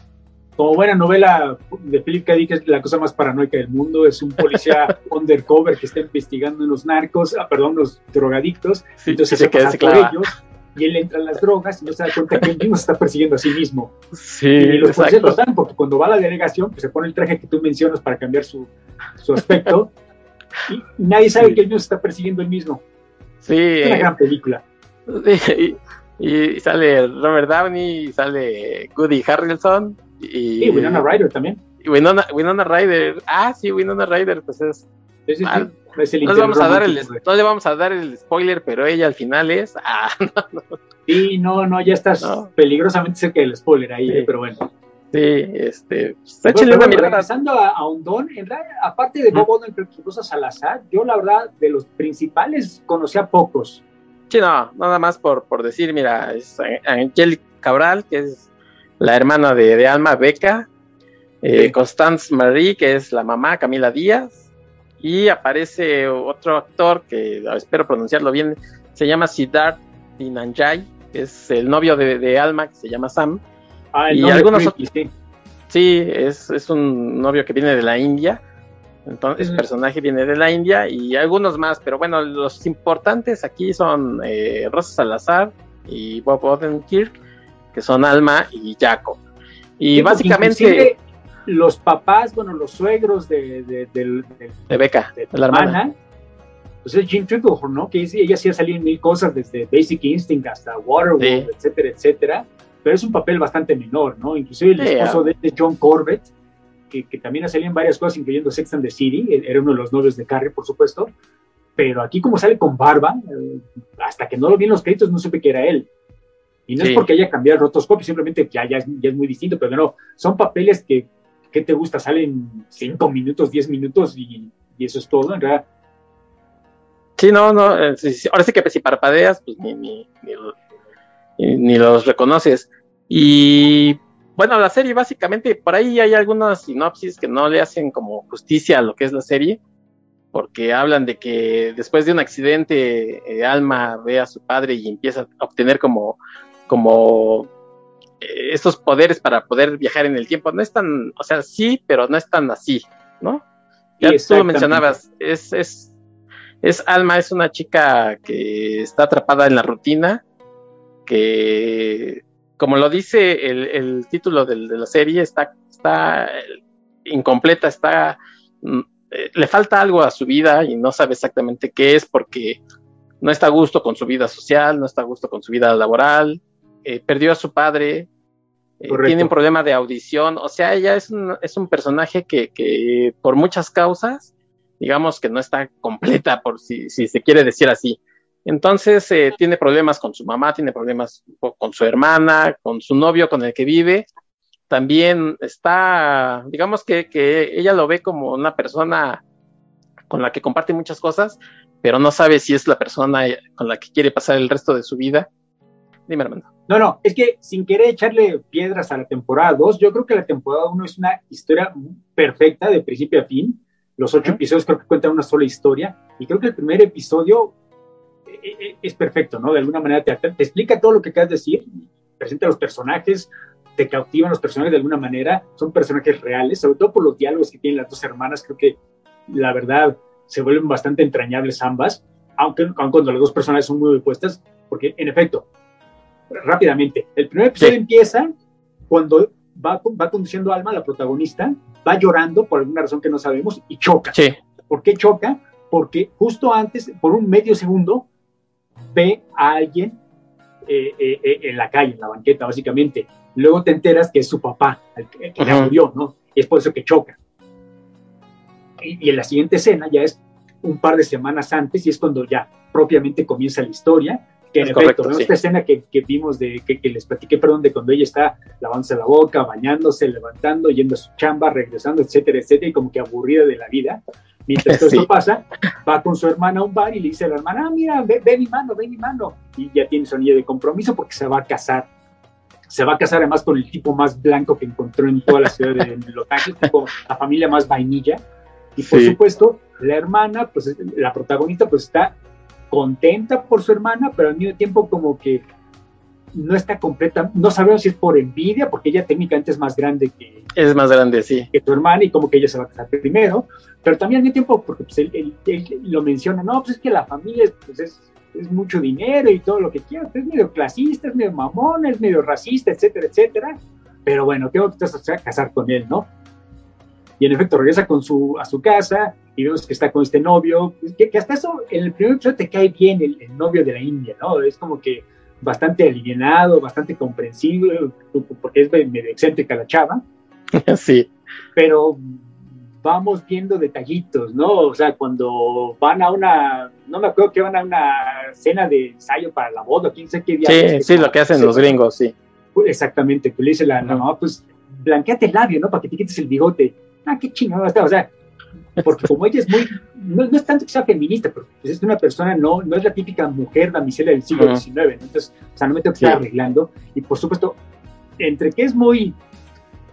como buena novela de Philip K. Dick es la cosa más paranoica del mundo, es un policía undercover que está investigando a los narcos, ah, perdón, los drogadictos, entonces se, por ellos y él entra en las drogas y no se da cuenta que él mismo se está persiguiendo a sí mismo. Sí, y los policías lo están porque cuando va a la delegación pues se pone el traje que tú mencionas para cambiar su, su aspecto y nadie sabe que él mismo se está persiguiendo él mismo. Sí. Es una gran película. Sí, y, sale Robert Downey, y sale Goody Harrelson y, Winona Ryder también. Y Winona, Winona Ryder. Ah, sí, Winona Ryder, pues es. no, le vamos a dar el, no le vamos a dar el spoiler, pero ella al final es. Ah, no, no. Sí, no, no, ya estás peligrosamente cerca del spoiler ahí, eh, pero bueno. Sí, este. Está regresando a, a Undón, en aparte de Bob Odenkirk y Rosa Salazar, yo la verdad, de los principales conocía pocos. Sí, no, nada más por, por decir, mira, es Angel Cabral, que es la hermana de, Alma Beca, eh, Constance Marie, que es la mamá, Camila Díaz, y aparece otro actor que espero pronunciarlo bien, se llama Siddharth Dinanjay, que es el novio de, Alma, que se llama Sam. Ah, y algunos otros, sí, es, un novio que viene de la India. Entonces, el personaje viene de la India y algunos más, pero bueno, los importantes aquí son eh, Rosa Salazar y Bob Odenkirk que son Alma y Jaco. Y básicamente... Los papás, bueno, los suegros de, de, de, de Beca, de la hermana. Pues es Jim Tripplehorn, ¿no? Que ella sí ha salido en mil cosas, desde Basic Instinct hasta Waterworld, etcétera, etcétera. Pero es un papel bastante menor, ¿no? Inclusive el esposo de, John Corbett, que, que, también ha salido en varias cosas, incluyendo Sex and the City, era uno de los novios de Carrie, por supuesto. Pero aquí como sale con barba, eh, hasta que no lo vi en los créditos no supe que era él. Y no es porque haya cambiado el rotoscopio, simplemente ya, es, muy distinto, pero no, son papeles que, ¿qué te gusta? Salen 5 minutos, 10 minutos y, eso es todo, en realidad. Sí, no, no, eh, ahora sí que si parpadeas, pues ni, ni, ni, los reconoces. Y bueno, la serie básicamente, por ahí hay algunas sinopsis que no le hacen como justicia a lo que es la serie, porque hablan de que después de un accidente, eh, Alma ve a su padre y empieza a obtener como como eh, estos poderes para poder viajar en el tiempo. No es tan, o sea, sí, pero no es tan así, ¿no? Ya tú lo mencionabas, es, es, es Alma, es una chica que está atrapada en la rutina, que, como lo dice el, título de, la serie, está, está incompleta, está, mm, eh, le falta algo a su vida y no sabe exactamente qué es porque no está a gusto con su vida social, no está a gusto con su vida laboral, eh, perdió a su padre, eh, tiene un problema de audición, o sea, ella es un, es un personaje que, por muchas causas, digamos que no está completa, por si, si se quiere decir así. Entonces eh, tiene problemas con su mamá, tiene problemas con su hermana, con su novio con el que vive. También está, digamos que, que ella lo ve como una persona con la que comparte muchas cosas, pero no sabe si es la persona con la que quiere pasar el resto de su vida. Dime, Armando. No, no, es que sin querer echarle piedras a la temporada 2, yo creo que la temporada 1 es una historia perfecta de principio a fin. Los ocho episodios creo que cuentan una sola historia y creo que el primer episodio eh, eh, es perfecto, ¿no? De alguna manera te, te explica todo lo que acabas de decir, presenta los personajes, te cautivan los personajes de alguna manera, son personajes reales, sobre todo por los diálogos que tienen las dos hermanas, creo que la verdad se vuelven bastante entrañables ambas, aunque, cuando las dos personas son muy opuestas, porque en efecto, rápidamente, el primer episodio empieza cuando va, va conduciendo Alma, la protagonista, va llorando por alguna razón que no sabemos y choca. Sí. ¿Por qué choca? Porque justo antes, por un medio segundo, ve a alguien eh, eh, eh, en la calle, en la banqueta, básicamente. Luego te enteras que es su papá, el que, que murió, ¿no? Y es por eso que choca y, en la siguiente escena ya es un par de semanas antes y es cuando ya propiamente comienza la historia. Que en efecto, esta escena que, que vimos, de, que, que, les platiqué, perdón, de cuando ella está lavándose la boca, bañándose, levantando, yendo a su chamba, regresando, etcétera, etcétera, y como que aburrida de la vida. Mientras todo esto pasa, va con su hermana a un bar y le dice a la hermana, ah, mira, ve, ve mi mano, ve mi mano. Y ya tiene su anillo de compromiso porque se va a casar se va a casar además con el tipo más blanco que encontró en toda la ciudad de Los Ángeles, tipo la familia más vainilla. Y por supuesto, la hermana, pues la protagonista, pues está contenta por su hermana, pero al mismo tiempo como que no está completa, no sabemos si es por envidia, porque ella técnicamente es más grande que... Es más grande, sí. Que tu hermana y como que ella se va a casar primero, pero también al mismo tiempo, porque pues, él, lo menciona, no, pues es que la familia pues, es, es, mucho dinero y todo lo que quiera, es medio clasista, es medio mamón, es medio racista, etcétera, etcétera, pero bueno, tengo que casar con él, ¿no? y en efecto regresa con su, a su casa y vemos que está con este novio, que, hasta eso en el primer episodio te cae bien el, novio de la India, ¿no? Es como que bastante aliviado, bastante comprensible, porque es medio excéntrica la chava. Sí. Pero vamos viendo detallitos, ¿no? O sea, cuando van a una, no me acuerdo que van a una cena de ensayo para la boda, quién sé qué día. Sí, sí, lo que hacen los gringos, sí. Exactamente, que le dice la, mamá, pues blanqueate el labio, ¿no? Para que te quites el bigote ah, qué chingado está, o sea, porque como ella es muy, no, es tanto que sea feminista, pero pues, es una persona, no, no es la típica mujer damisela del siglo XIX, entonces, o sea, no me tengo que estar arreglando, y por supuesto, entre que es muy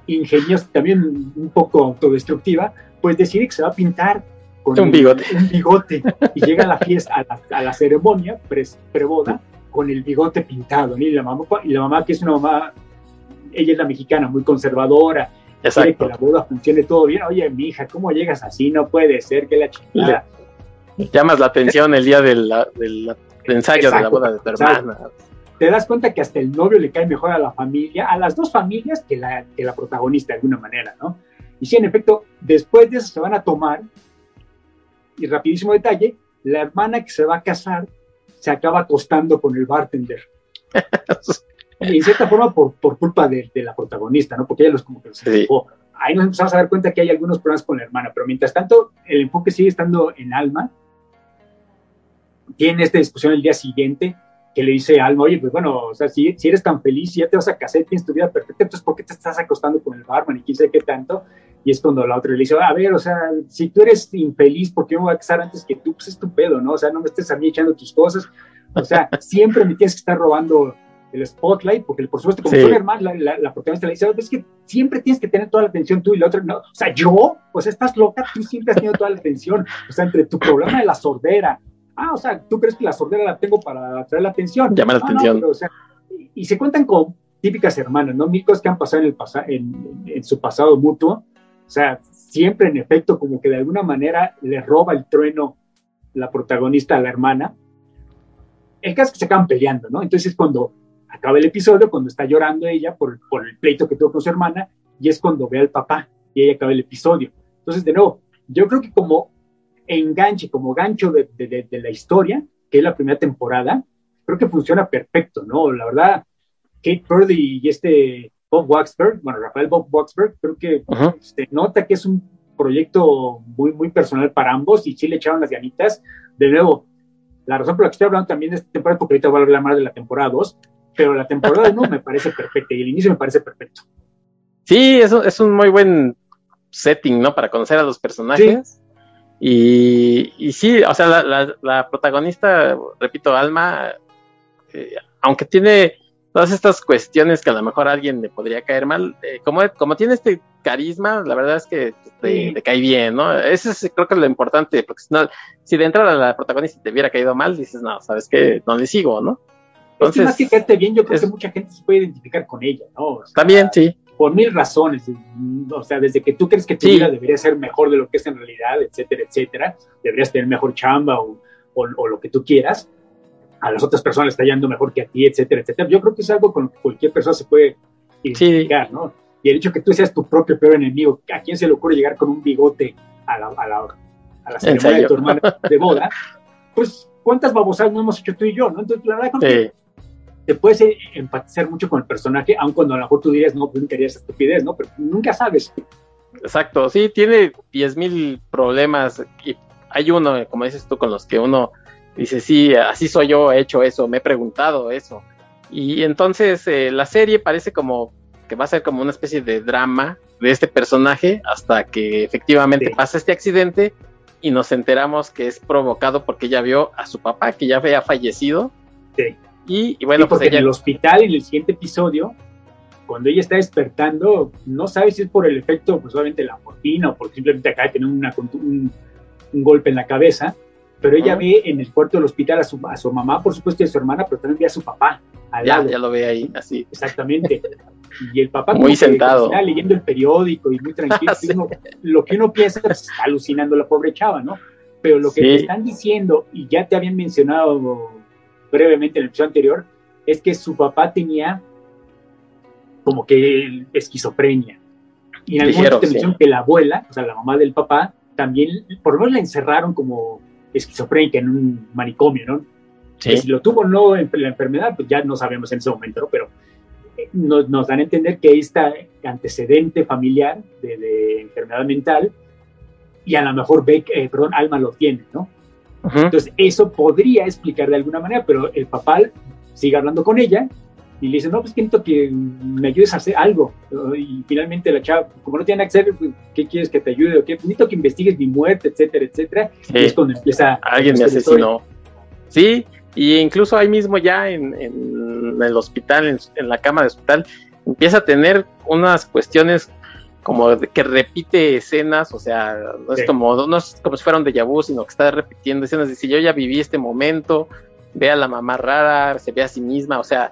ingeniosa, también un poco autodestructiva, pues decide que se va a pintar con un bigote, un bigote. Y llega a la fiesta, a la, a la ceremonia pre, preboda, con el bigote pintado, y la mamá, y la mamá que es una mamá, ella es la mexicana, muy conservadora, Exacto. que la boda funcione todo bien. Oye, mi hija, ¿cómo llegas así? No puede ser que la chingada. Llamas la atención el día del, ensayo de la boda de tu hermana. te das cuenta que hasta el novio le cae mejor a la familia, a las dos familias que la, que la protagonista de alguna manera, ¿no? Y sí, en efecto, después de eso se van a tomar, y rapidísimo detalle, la hermana que se va a casar se acaba acostando con el bartender. y en cierta forma por, por culpa de, de, la protagonista, ¿no? Porque ella los como que se sí. Ahí nos empezamos a dar cuenta que hay algunos problemas con la hermana, pero mientras tanto el enfoque sigue estando en Alma. Tiene esta discusión el día siguiente que le dice a Alma, oye, pues bueno, o sea, si, si eres tan feliz, si ya te vas a casar, tienes tu vida perfecta, entonces ¿por qué te estás acostando con el barman y quién sabe qué tanto? Y es cuando la otra le dice, a ver, o sea, si tú eres infeliz, ¿por qué me voy a casar antes que tú? Pues es tu pedo, ¿no? O sea, no me estés a mí echando tus cosas. O sea, siempre me tienes que estar robando el spotlight, porque por supuesto, como sí. hermano, la, la, protagonista le dice, es que siempre tienes que tener toda la atención tú y la otra, no, o sea, yo, pues estás loca, tú siempre has tenido toda la atención, o sea, entre tu problema de la sordera, ah, o sea, tú crees que la sordera la tengo para atraer la atención. Llama la no, atención. No, pero, o sea, y, y, se cuentan con típicas hermanas, ¿no? Mil cosas que han pasado en, el pasa en, en su pasado mutuo, o sea, siempre en efecto como que de alguna manera le roba el trueno la protagonista a la hermana. El caso es que se acaban peleando, ¿no? Entonces cuando acaba el episodio cuando está llorando ella por, por el pleito que tuvo con su hermana y es cuando ve al papá y ahí acaba el episodio. Entonces, de nuevo, yo creo que como enganche, como gancho de, de, de, la historia, que es la primera temporada, creo que funciona perfecto, ¿no? La verdad, Kate Purdy y este Bob Waxberg, bueno, Rafael Bob Waxberg, creo que -huh. se nota que es un proyecto muy, muy personal para ambos y sí le echaron las ganitas. De nuevo, la razón por la que estoy hablando también de esta temporada, porque ahorita voy a hablar más de la temporada 2, pero la temporada 1 me parece perfecta y el inicio me parece perfecto. Sí, es un, es un muy buen setting, ¿no? Para conocer a los personajes. Sí. Y, y sí, o sea, la, protagonista, repito, Alma, eh, aunque tiene todas estas cuestiones que a lo mejor a alguien le podría caer mal, eh, como, como tiene este carisma, la verdad es que te, cae bien, ¿no? Eso es, creo que es lo importante, porque si, no, si de entrada la protagonista te hubiera caído mal, dices, no, ¿sabes qué? No le sigo, ¿no? Entonces, es que más que caerte bien, yo creo que mucha gente se puede identificar con ella, ¿no? también, sí. Por mil razones, o sea, desde que tú crees que tu vida debería ser mejor de lo que es en realidad, etcétera, etcétera, deberías tener mejor chamba o, o, lo que tú quieras, a las otras personas está yendo mejor que a ti, etcétera, etcétera. Yo creo que es algo con lo que cualquier persona se puede identificar, ¿no? Y el hecho que tú seas tu propio peor enemigo, ¿a quién se le ocurre llegar con un bigote a la, a la, a la ceremonia de tu hermana de boda? Pues, ¿cuántas babosadas no hemos hecho tú y yo, no? Entonces, la verdad, que te puedes empatizar mucho con el personaje, aun cuando a lo mejor tú dirías, no, pues nunca harías estupidez, ¿no? Pero nunca sabes. Exacto, sí, tiene 10.000 problemas y hay uno, como dices tú, con los que uno dice, sí, así soy yo, he hecho eso, me he preguntado eso. Y entonces eh, la serie parece como que va a ser como una especie de drama de este personaje hasta que efectivamente pasa este accidente y nos enteramos que es provocado porque ella vio a su papá que ya había fallecido. Sí. Y, bueno, pues ella... en el hospital, en el siguiente episodio, cuando ella está despertando, no sabe si es por el efecto, pues obviamente la morfina o por simplemente acaba de tener una, un, un golpe en la cabeza, pero ella ve en el cuarto del hospital a su, a su mamá, por supuesto, y a su hermana, pero también ve a su papá. ya, ya lo ve ahí, así. Exactamente. Y el papá muy sentado. está leyendo el periódico y muy tranquilo. lo que uno piensa es está alucinando la pobre chava, ¿no? Pero lo que te están diciendo, y ya te habían mencionado brevemente en el episodio anterior, es que su papá tenía como que esquizofrenia. Y en algún momento mencionaron que la abuela, o sea, la mamá del papá, también, por lo menos la encerraron como esquizofrénica en un manicomio, ¿no? si lo tuvo o no en la enfermedad, pues ya no sabemos en ese momento, ¿no? Pero eh, nos, nos, dan a entender que este antecedente familiar de, enfermedad mental, y a lo mejor Beck, eh, perdón, Alma lo tiene, ¿no? Entonces, eso podría explicar de alguna manera, pero el papá sigue hablando con ella y le dice, no, pues quiero que me ayudes a hacer algo. Y finalmente la chava, como no tiene nada que hacer, pues, ¿qué quieres que te ayude? ¿O qué? Necesito que investigues mi muerte, etcétera, etcétera. Y es cuando empieza... Alguien me asesinó. Sí, y incluso ahí mismo ya en, el hospital, en, la cama de hospital, empieza a tener unas cuestiones como que repite escenas, o sea, no es como no es como si fuera un déjà vu, sino que está repitiendo escenas, dice, yo ya viví este momento, ve a la mamá rara, se ve a sí misma, o sea,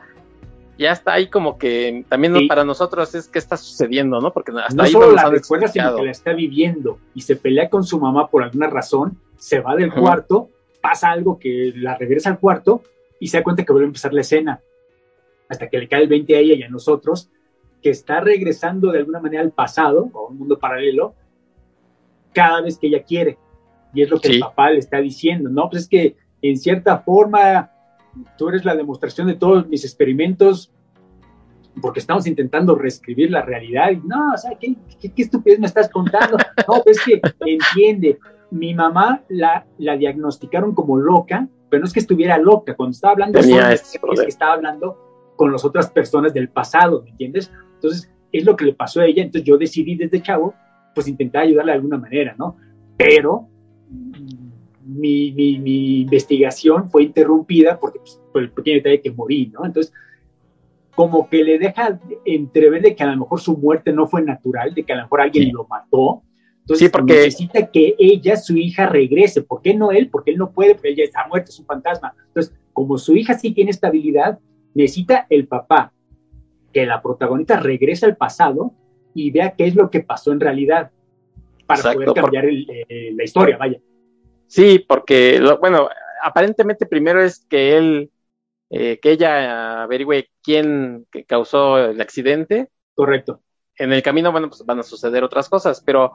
ya está ahí como que también para nosotros es que está sucediendo, ¿no? Porque hasta no ahí solo la recuerda, sino que la está viviendo y se pelea con su mamá por alguna razón, se va del cuarto, pasa algo que la regresa al cuarto y se da cuenta que vuelve a empezar la escena. Hasta que le cae el 20 a ella y a nosotros, que está regresando de alguna manera al pasado o a un mundo paralelo cada vez que ella quiere. Y es lo que el papá le está diciendo, ¿no? Pues es que en cierta forma tú eres la demostración de todos mis experimentos porque estamos intentando reescribir la realidad. Y no, o sea, ¿qué, qué, estupidez me estás contando? No, pues es que entiende, mi mamá la, la diagnosticaron como loca, pero no es que estuviera loca, cuando estaba hablando, es que estaba hablando con las otras personas del pasado, ¿me entiendes? Entonces, es lo que le pasó a ella, entonces yo decidí desde chavo, pues intentar ayudarle de alguna manera, ¿no? Pero mi, mi, investigación fue interrumpida porque pues, por el pequeño detalle que morí, ¿no? Entonces, como que le deja entrever de que a lo mejor su muerte no fue natural, de que a lo mejor alguien lo mató. Entonces, porque... necesita que ella, su hija, regrese. ¿Por qué no él? Porque él no puede, porque ella está muerta, es un fantasma. Entonces, como su hija sí tiene estabilidad, necesita el papá que la protagonista regrese al pasado y vea qué es lo que pasó en realidad para poder cambiar eh, la historia, vaya. Sí, porque, bueno, aparentemente primero es que él, eh, que ella averigüe quién causó el accidente. Correcto. En el camino, bueno, pues van a suceder otras cosas, pero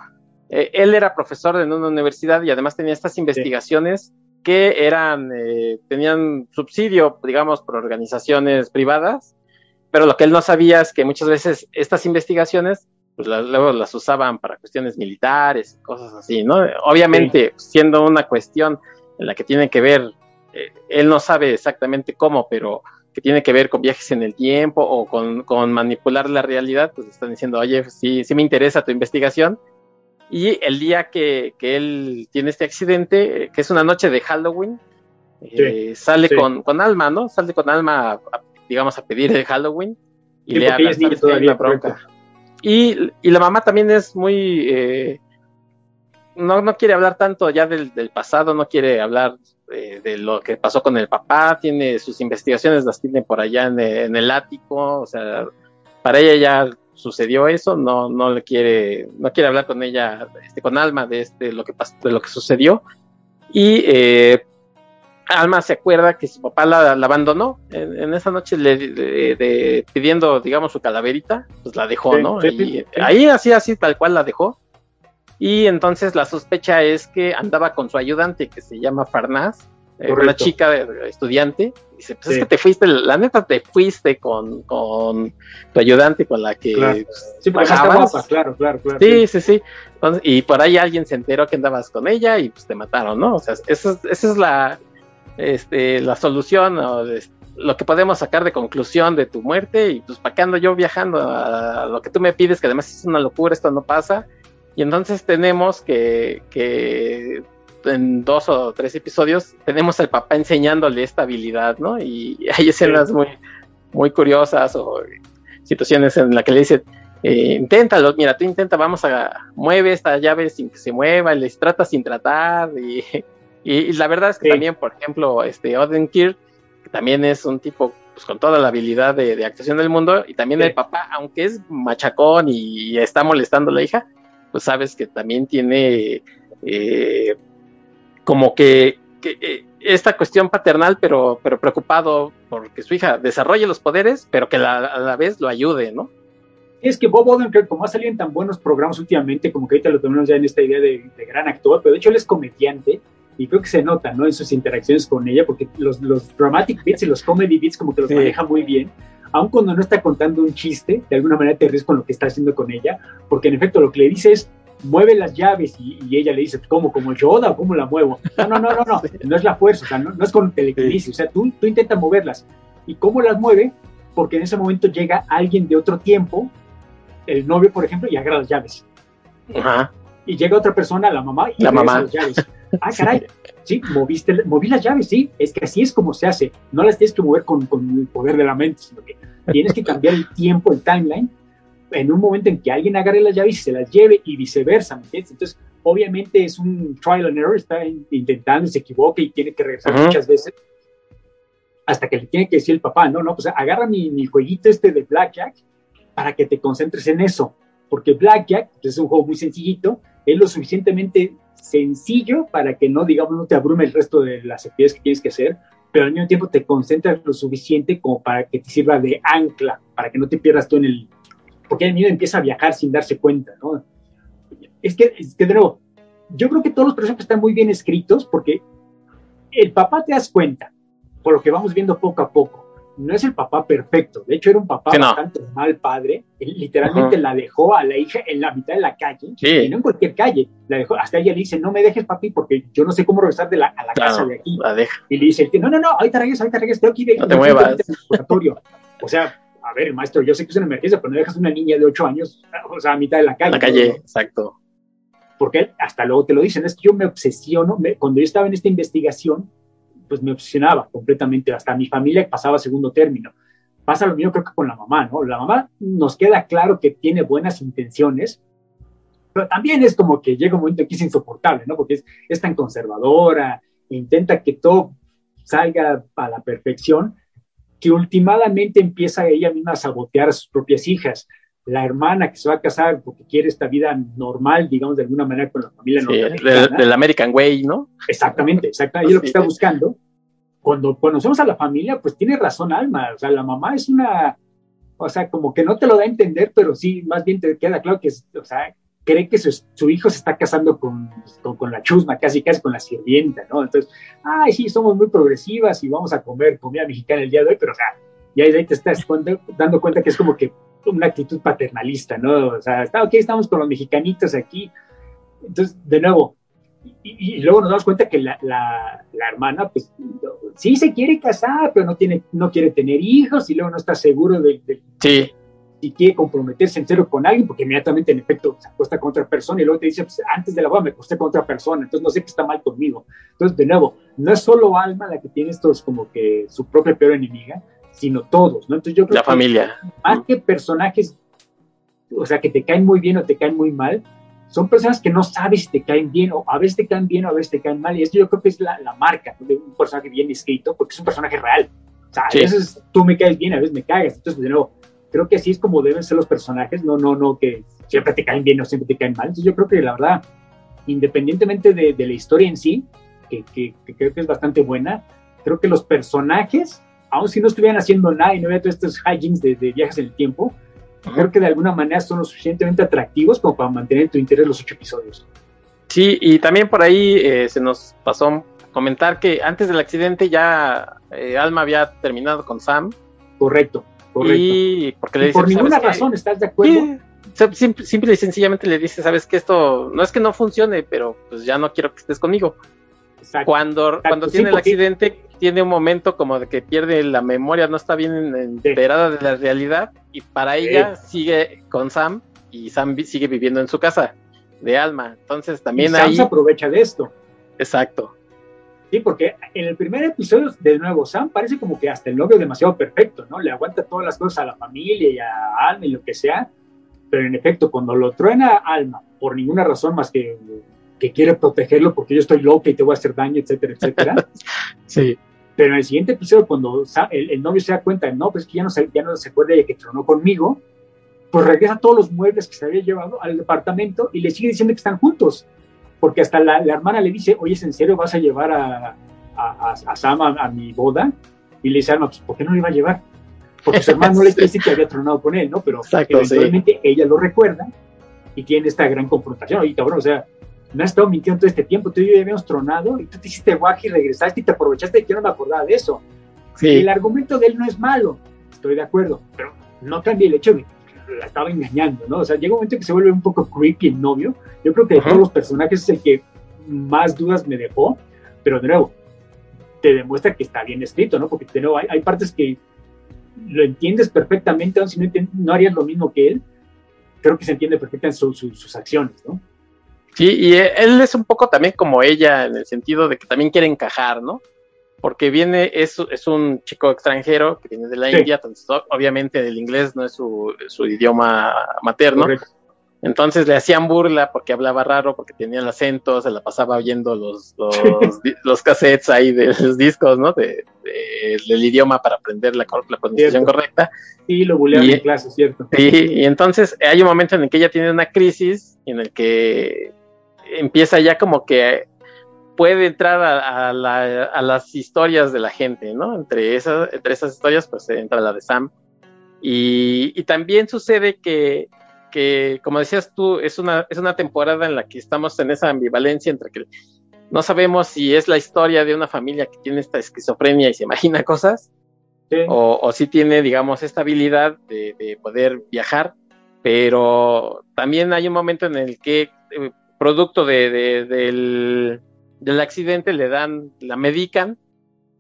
eh, él era profesor en una universidad y además tenía estas investigaciones que eran, tenían subsidio, digamos, por organizaciones privadas, pero lo que él no sabía es que muchas veces estas investigaciones pues luego las usaban para cuestiones militares, cosas así, ¿no? Obviamente, siendo una cuestión en la que tiene que ver, eh, él no sabe exactamente cómo, pero que tiene que ver con viajes en el tiempo o con, manipular la realidad, pues están diciendo, oye, sí, sí me interesa tu investigación. Y el día que, él tiene este accidente, que es una noche de Halloween, eh, sale Con, con Alma, ¿no? Sale con Alma, digamos, a pedir de Halloween y le habla todavía bronca. Y, y, la mamá también es muy... Eh, no, no quiere hablar tanto ya del, del pasado, no quiere hablar de, lo que pasó con el papá, tiene sus investigaciones, las tiene por allá en, en el ático, o sea, para ella ya sucedió eso, no, no le quiere, no quiere hablar con ella, este, con Alma de este, lo que pasó, de lo que sucedió. Y eh, Alma se acuerda que su papá la, abandonó en, esa noche le, pidiendo, digamos, su calaverita, pues la dejó, ¿no? Ahí así, así, tal cual la dejó. Y entonces la sospecha es que andaba con su ayudante que se llama Farnaz, eh, una chica de, estudiante. Dice, pues es que te fuiste, la neta te fuiste con, con tu ayudante con la que claro. sí, claro, claro, claro. Sí, sí, sí. y por ahí alguien se enteró que andabas con ella y pues te mataron, ¿no? O sea, esa es, es la, este, la solución o lo que podemos sacar de conclusión de tu muerte y pues para qué ando yo viajando a, lo que tú me pides, que además es una locura, esto no pasa. Y entonces tenemos que, que en dos o tres episodios tenemos al papá enseñándole esta habilidad, ¿no? Y hay escenas muy, muy curiosas o situaciones en las que le dice, eh, inténtalo, mira, tú intenta, vamos a, mueve esta llave sin que se mueva, les trata sin tratar, y, y, la verdad es que también, por ejemplo, este Odenkirk, que también es un tipo pues, con toda la habilidad de, actuación del mundo, y también el papá, aunque es machacón y, está molestando a la hija, pues sabes que también tiene eh, como que, eh, esta cuestión paternal, pero, pero preocupado porque su hija desarrolle los poderes, pero que a la vez lo ayude, ¿no? Es que Bob Odenkirk, como ha salido en tan buenos programas últimamente, como que ahorita lo tenemos ya en esta idea de, de gran actor, pero de hecho él es comediante, y creo que se nota, ¿no? En sus interacciones con ella, porque los, los dramatic bits y los comedy bits como que los maneja muy bien, aun cuando no está contando un chiste, de alguna manera te ríes con lo que está haciendo con ella, porque en efecto lo que le dice es, mueve las llaves, y, ella le dice, ¿cómo? ¿Como Yoda o cómo la muevo? No, no, no, no, no, no es la fuerza, o sea, no, es con telequinesis, o sea, tú, tú intentas moverlas. ¿Y cómo las mueve? Porque en ese momento llega alguien de otro tiempo, el novio, por ejemplo, y agarra las llaves. Ajá. Y llega otra persona, la mamá, y la mamá. las llaves. Ah, caray, sí, moviste, moví las llaves, sí, es que así es como se hace. No las tienes que mover con, el poder de la mente, sino que tienes que cambiar el tiempo, el timeline, en un momento en que alguien agarre las llaves y se las lleve y viceversa, ¿me entiendes? Entonces, obviamente es un trial and error, está intentando, se equivoca y tiene que regresar muchas veces hasta que le tiene que decir el papá, no, no, pues agarra mi, mi jueguito este de Blackjack para que te concentres en eso, porque Blackjack pues, es un juego muy sencillito, es lo suficientemente sencillo para que no, digamos, no te abrume el resto de las actividades que tienes que hacer, pero al mismo tiempo te concentras lo suficiente como para que te sirva de ancla, para que no te pierdas tú en el... Porque el niño empieza a viajar sin darse cuenta, ¿no? Es que, es que de nuevo, yo creo que todos los personajes están muy bien escritos porque el papá te das cuenta, por lo que vamos viendo poco a poco, no es el papá perfecto. De hecho, era un papá bastante mal padre. Él literalmente la dejó a la hija en la mitad de la calle, y no en cualquier calle. La dejó, hasta ella le dice, no me dejes, papi, porque yo no sé cómo regresar de la, a la casa de aquí. Y le dice, no, no, no, ahorita regresa, ahorita regresa, tengo que ir. No te muevas. O sea, a ver, maestro, yo sé que es una emergencia, pero no dejas una niña de 8 años, o sea, a mitad de la calle. La calle, exacto. Porque hasta luego te lo dicen, es que yo me obsesiono, cuando yo estaba en esta investigación, pues me obsesionaba completamente, hasta mi familia pasaba segundo término. Pasa lo mismo creo que con la mamá, ¿no? La mamá nos queda claro que tiene buenas intenciones, pero también es como que llega un momento que es insoportable, ¿no? Porque es, es tan conservadora, intenta que todo salga a la perfección, que últimamente empieza ella misma a sabotear a sus propias hijas. La hermana que se va a casar porque quiere esta vida normal, digamos, de alguna manera con la familia sí, Del, American Way, ¿no? Exactamente, exactamente. es lo que está buscando cuando conocemos a la familia, pues tiene razón Alma, o sea, la mamá es una, o sea, como que no te lo da a entender, pero sí, más bien te queda claro que, o sea, cree que su, hijo se está casando con, con, la chusma, casi casi con la sirvienta, ¿no? Entonces, ay, sí, somos muy progresivas y vamos a comer comida mexicana el día de hoy, pero, o sea, ya ahí te estás dando cuenta que es como que una actitud paternalista, ¿no? O sea, está ok, estamos con los mexicanitos aquí. Entonces, de nuevo, y, luego nos damos cuenta que la, la, hermana, pues sí se quiere casar, pero no, tiene, no quiere tener hijos y luego no está seguro de... sí. y quiere comprometerse en serio con alguien, porque inmediatamente en efecto se acuesta con otra persona y luego te dice, pues, antes de la boda me acosté con otra persona, entonces no sé qué está mal conmigo. Entonces, de nuevo, no es solo Alma la que tiene estos como que su propia peor enemiga, sino todos, ¿no? Entonces yo creo la familia. Más que personajes, o sea, que te caen muy bien o te caen muy mal, son personas que no sabes si te caen bien, o a veces te caen bien o a veces te caen mal, y esto yo creo que es la, la marca de un personaje bien escrito, porque es un personaje real. O sea, a veces tú me caes bien, a veces me cagas. Entonces, de nuevo, creo que así es como deben ser los personajes, no, no, no, que siempre te caen bien o siempre te caen mal. Entonces, yo creo que la verdad, independientemente de, de la historia en sí, que, que, que, creo que es bastante buena, creo que los personajes, aun si no estuvieran haciendo nada y no hubiera todos estos hijinks de, de viajes en el tiempo, creo que de alguna manera son lo suficientemente atractivos como para mantener tu interés los ocho episodios. Sí, y también por ahí eh, se nos pasó comentar que antes del accidente ya eh, Alma había terminado con Sam. Correcto, correcto. Y porque le dice, por ninguna razón, ¿estás de acuerdo? Simple, simple, y sencillamente le dice, sabes que esto no es que no funcione, pero pues ya no quiero que estés conmigo. Exacto, cuando exacto, cuando tiene el accidente, tiene un momento como de que pierde la memoria, no está bien enterada sí. de la realidad, y para ella sigue con Sam, y Sam sigue viviendo en su casa de alma. Entonces también y Sam ahí... se aprovecha de esto. Exacto. Sí, porque en el primer episodio, de nuevo, Sam parece como que hasta el novio demasiado perfecto, ¿no? Le aguanta todas las cosas a la familia y a Alma y lo que sea, pero en efecto, cuando lo truena Alma, por ninguna razón más que que quiere protegerlo porque yo estoy loca y te voy a hacer daño, etcétera, etcétera. sí. Pero en el siguiente episodio, cuando el, el, novio se da cuenta de, no, pues que ya no se, ya no se acuerda de que tronó conmigo, pues regresa todos los muebles que se había llevado al departamento y le sigue diciendo que están juntos porque hasta la, la, hermana le dice, oye, ¿es en serio vas a llevar a, a, a Sam a, a, mi boda? Y le dice, Alma, pues, ¿por qué no lo iba a llevar? Porque su hermano no le dice que había tronado con él, ¿no? Pero Exacto, eventualmente sí. ella lo recuerda y tiene esta gran confrontación. Oye, cabrón, o sea, me has estado mintiendo todo este tiempo, tú y yo ya habíamos tronado y tú te hiciste guaje y regresaste y te aprovechaste que yo no me acordaba de eso. Sí. Y el argumento de él no es malo, estoy de acuerdo, pero no cambia el hecho de que la estaba engañando, ¿no? O sea, llega un momento que se vuelve un poco creepy el novio. Yo creo que de -huh. todos los personajes es el que más dudas me dejó, pero de nuevo, te demuestra que está bien escrito, ¿no? Porque de nuevo hay, hay partes que lo entiendes perfectamente, aun si no, no, harías lo mismo que él, creo que se entiende perfectamente su, su, sus acciones, ¿no? Sí, y él es un poco también como ella, en el sentido de que también quiere encajar, ¿no? Porque viene, es, es un chico extranjero que viene de la sí. India, entonces obviamente el inglés no es su, su idioma materno. Correcto. Entonces le hacían burla porque hablaba raro, porque tenía el acento, se la pasaba oyendo los, los, los cassettes ahí de los discos, ¿no? De, de, del idioma para aprender la, la pronunciación cierto. correcta. Sí, lo buleaban en clase, ¿cierto? Sí, y entonces hay un momento en el que ella tiene una crisis en el que empieza ya como que puede entrar a, a, la, a, las historias de la gente, ¿no? Entre esas, entre esas historias, pues entra la de Sam. Y, y también sucede que, que, como decías tú, es una, es una temporada en la que estamos en esa ambivalencia entre que no sabemos si es la historia de una familia que tiene esta esquizofrenia y se imagina cosas, sí. o, o, si tiene, digamos, esta habilidad de, de, poder viajar, pero también hay un momento en el que, eh, producto de, de, del, del accidente, le dan, la medican,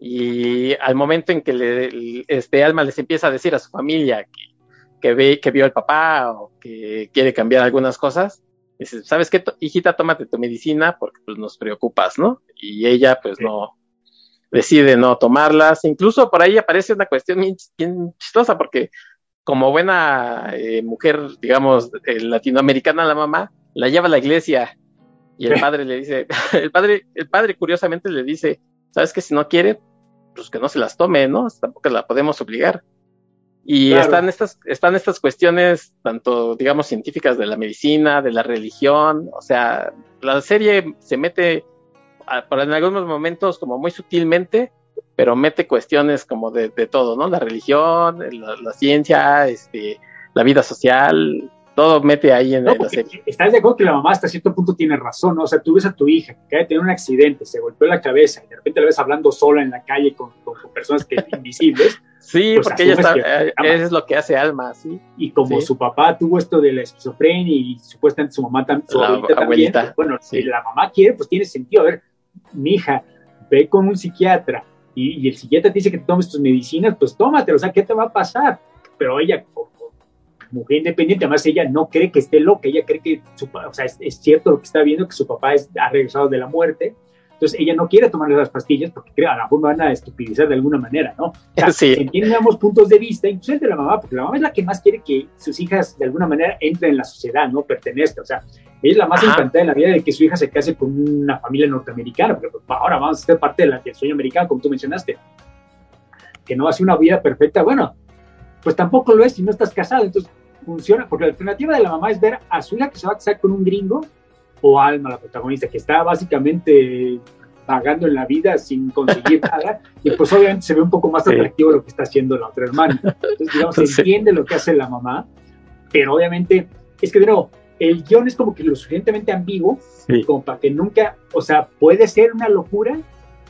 y al momento en que le, este Alma les empieza a decir a su familia que, que, ve, que vio al papá o que quiere cambiar algunas cosas, dice, ¿sabes qué, hijita? Tómate tu medicina porque pues nos preocupas, ¿no? Y ella pues sí. no, decide no tomarlas. Incluso por ahí aparece una cuestión bien, bien chistosa porque como buena eh, mujer, digamos, eh, latinoamericana, la mamá, la lleva a la iglesia y el padre le dice, el padre, el padre curiosamente le dice, ¿sabes qué? Si no quiere, pues que no se las tome, ¿no? Tampoco la podemos obligar. Y claro. están, estas, están estas cuestiones, tanto, digamos, científicas de la medicina, de la religión, o sea, la serie se mete, a, en algunos momentos, como muy sutilmente, pero mete cuestiones como de, de todo, ¿no? La religión, la, la, ciencia, este, la vida social, todo mete ahí en, no, la serie. Estás de acuerdo que la mamá hasta cierto punto tiene razón, ¿no? O sea, tú ves a tu hija que acaba de tener un accidente, se golpeó la cabeza y de repente la ves hablando sola en la calle con, con, con personas que invisibles. Sí, pues porque ella está, eh, eso es lo que hace Alma, ¿sí? Y como sí. su papá tuvo esto de la esquizofrenia y supuestamente su mamá tam, su la abuelita, abuelita también, pues, bueno, sí. si la mamá quiere, pues tiene sentido. A ver, mi hija, ve con un psiquiatra y, y, el psiquiatra te dice que tomes tus medicinas, pues tómatelo, o sea, ¿qué te va a pasar? Pero ella, mujer independiente, además ella no cree que esté loca, ella cree que, su, o sea, es, cierto lo que está viendo, que su papá es, ha regresado de la muerte, entonces ella no quiere tomar las pastillas porque cree, a lo mejor me van a estupidizar de alguna manera, ¿no? O sea, sí. entienden ambos puntos de vista, incluso el de la mamá, porque la mamá es la que más quiere que sus hijas de alguna manera entren en la sociedad, ¿no? Pertenezcan, o sea, ella es la más encantada de la vida de que su hija se case con una familia norteamericana, porque pues, ahora vamos a ser parte del sueño americano, como tú mencionaste. Que no hace una vida perfecta, bueno, pues tampoco lo es si no estás casado, entonces funciona, porque la alternativa de la mamá es ver a su hija que se va a casar con un gringo o Alma, la protagonista, que está básicamente pagando en la vida sin conseguir nada, y pues obviamente se ve un poco más atractivo lo que está haciendo la otra hermana. Entonces, digamos, se entiende lo que hace la mamá, pero obviamente, es que de nuevo, el guion es como que lo suficientemente ambiguo, como para que nunca, o sea, puede ser una locura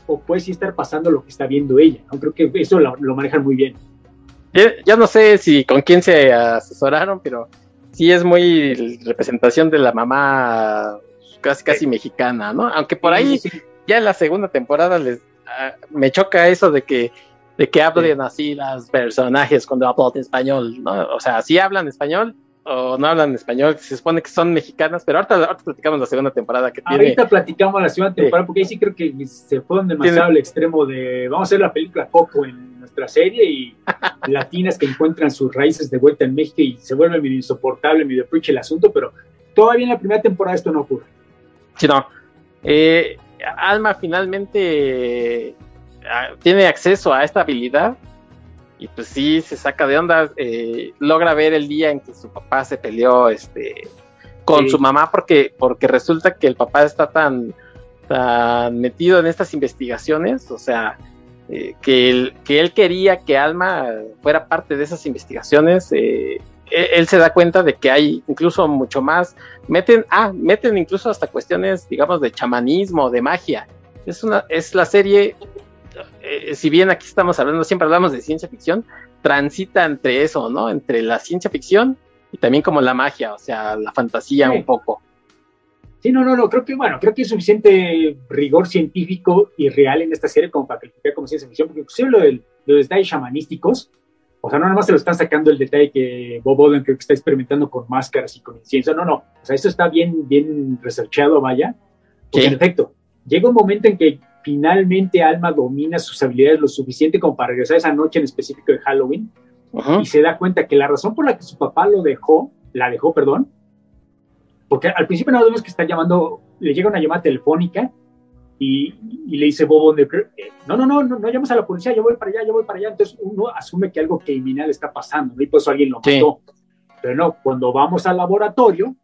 o puede sí estar pasando lo que está viendo ella, ¿no? Creo que eso lo, lo manejan muy bien. Ya, no sé si con quién se asesoraron, pero sí es muy representación de la mamá casi casi mexicana, ¿no? Aunque por ahí ya en la segunda temporada les ah, me choca eso de que de que hablen así las personajes cuando hablan español, ¿no? O sea, sí hablan español o no hablan español, se supone que son mexicanas, pero ahorita, ahorita platicamos la segunda temporada que tiene. Ahorita platicamos la segunda temporada, porque ahí sí creo que se fueron demasiado al extremo de vamos a hacer la película Coco en nuestra serie y latinas que encuentran sus raíces de vuelta en México y se vuelve medio insoportable, medio preach el asunto, pero todavía en la primera temporada esto no ocurre. Sí, no. Eh, Alma finalmente tiene acceso a esta habilidad y pues sí se saca de onda, eh, logra ver el día en que su papá se peleó este con su mamá porque porque resulta que el papá está tan tan metido en estas investigaciones, o sea, eh, que, él, que él quería que Alma fuera parte de esas investigaciones, eh, e, él, se da cuenta de que hay incluso mucho más, meten, ah, meten incluso hasta cuestiones, digamos, de chamanismo, de magia. Es, una, es la serie, eh, si bien aquí estamos hablando, siempre hablamos de ciencia ficción, transita entre eso, ¿no? Entre la ciencia ficción y también como la magia, o sea, la fantasía un poco. Sí, no, no, no, creo que, bueno, creo que es suficiente rigor científico y real en esta serie como para calificar como ciencia ficción, porque inclusive lo de los detalles shamanísticos, o sea, no nada más se lo están sacando el detalle que Bob Oden creo que está experimentando con máscaras y con incienso, no, no, o sea, esto está bien, bien researchado, vaya, porque en efecto, llega un momento en que finalmente Alma domina sus habilidades lo suficiente como para regresar esa noche en específico de Halloween y se da cuenta que la razón por la que su papá lo dejó, la dejó, perdón, porque al principio no vemos que está llamando, le llega una llamada telefónica y, le dice Bobo, eh, no, no, no, no, no llamas a la policía, yo voy para allá, yo voy para allá. Entonces uno asume que algo criminal está pasando, y por eso alguien lo mató. Pero no, cuando vamos al laboratorio,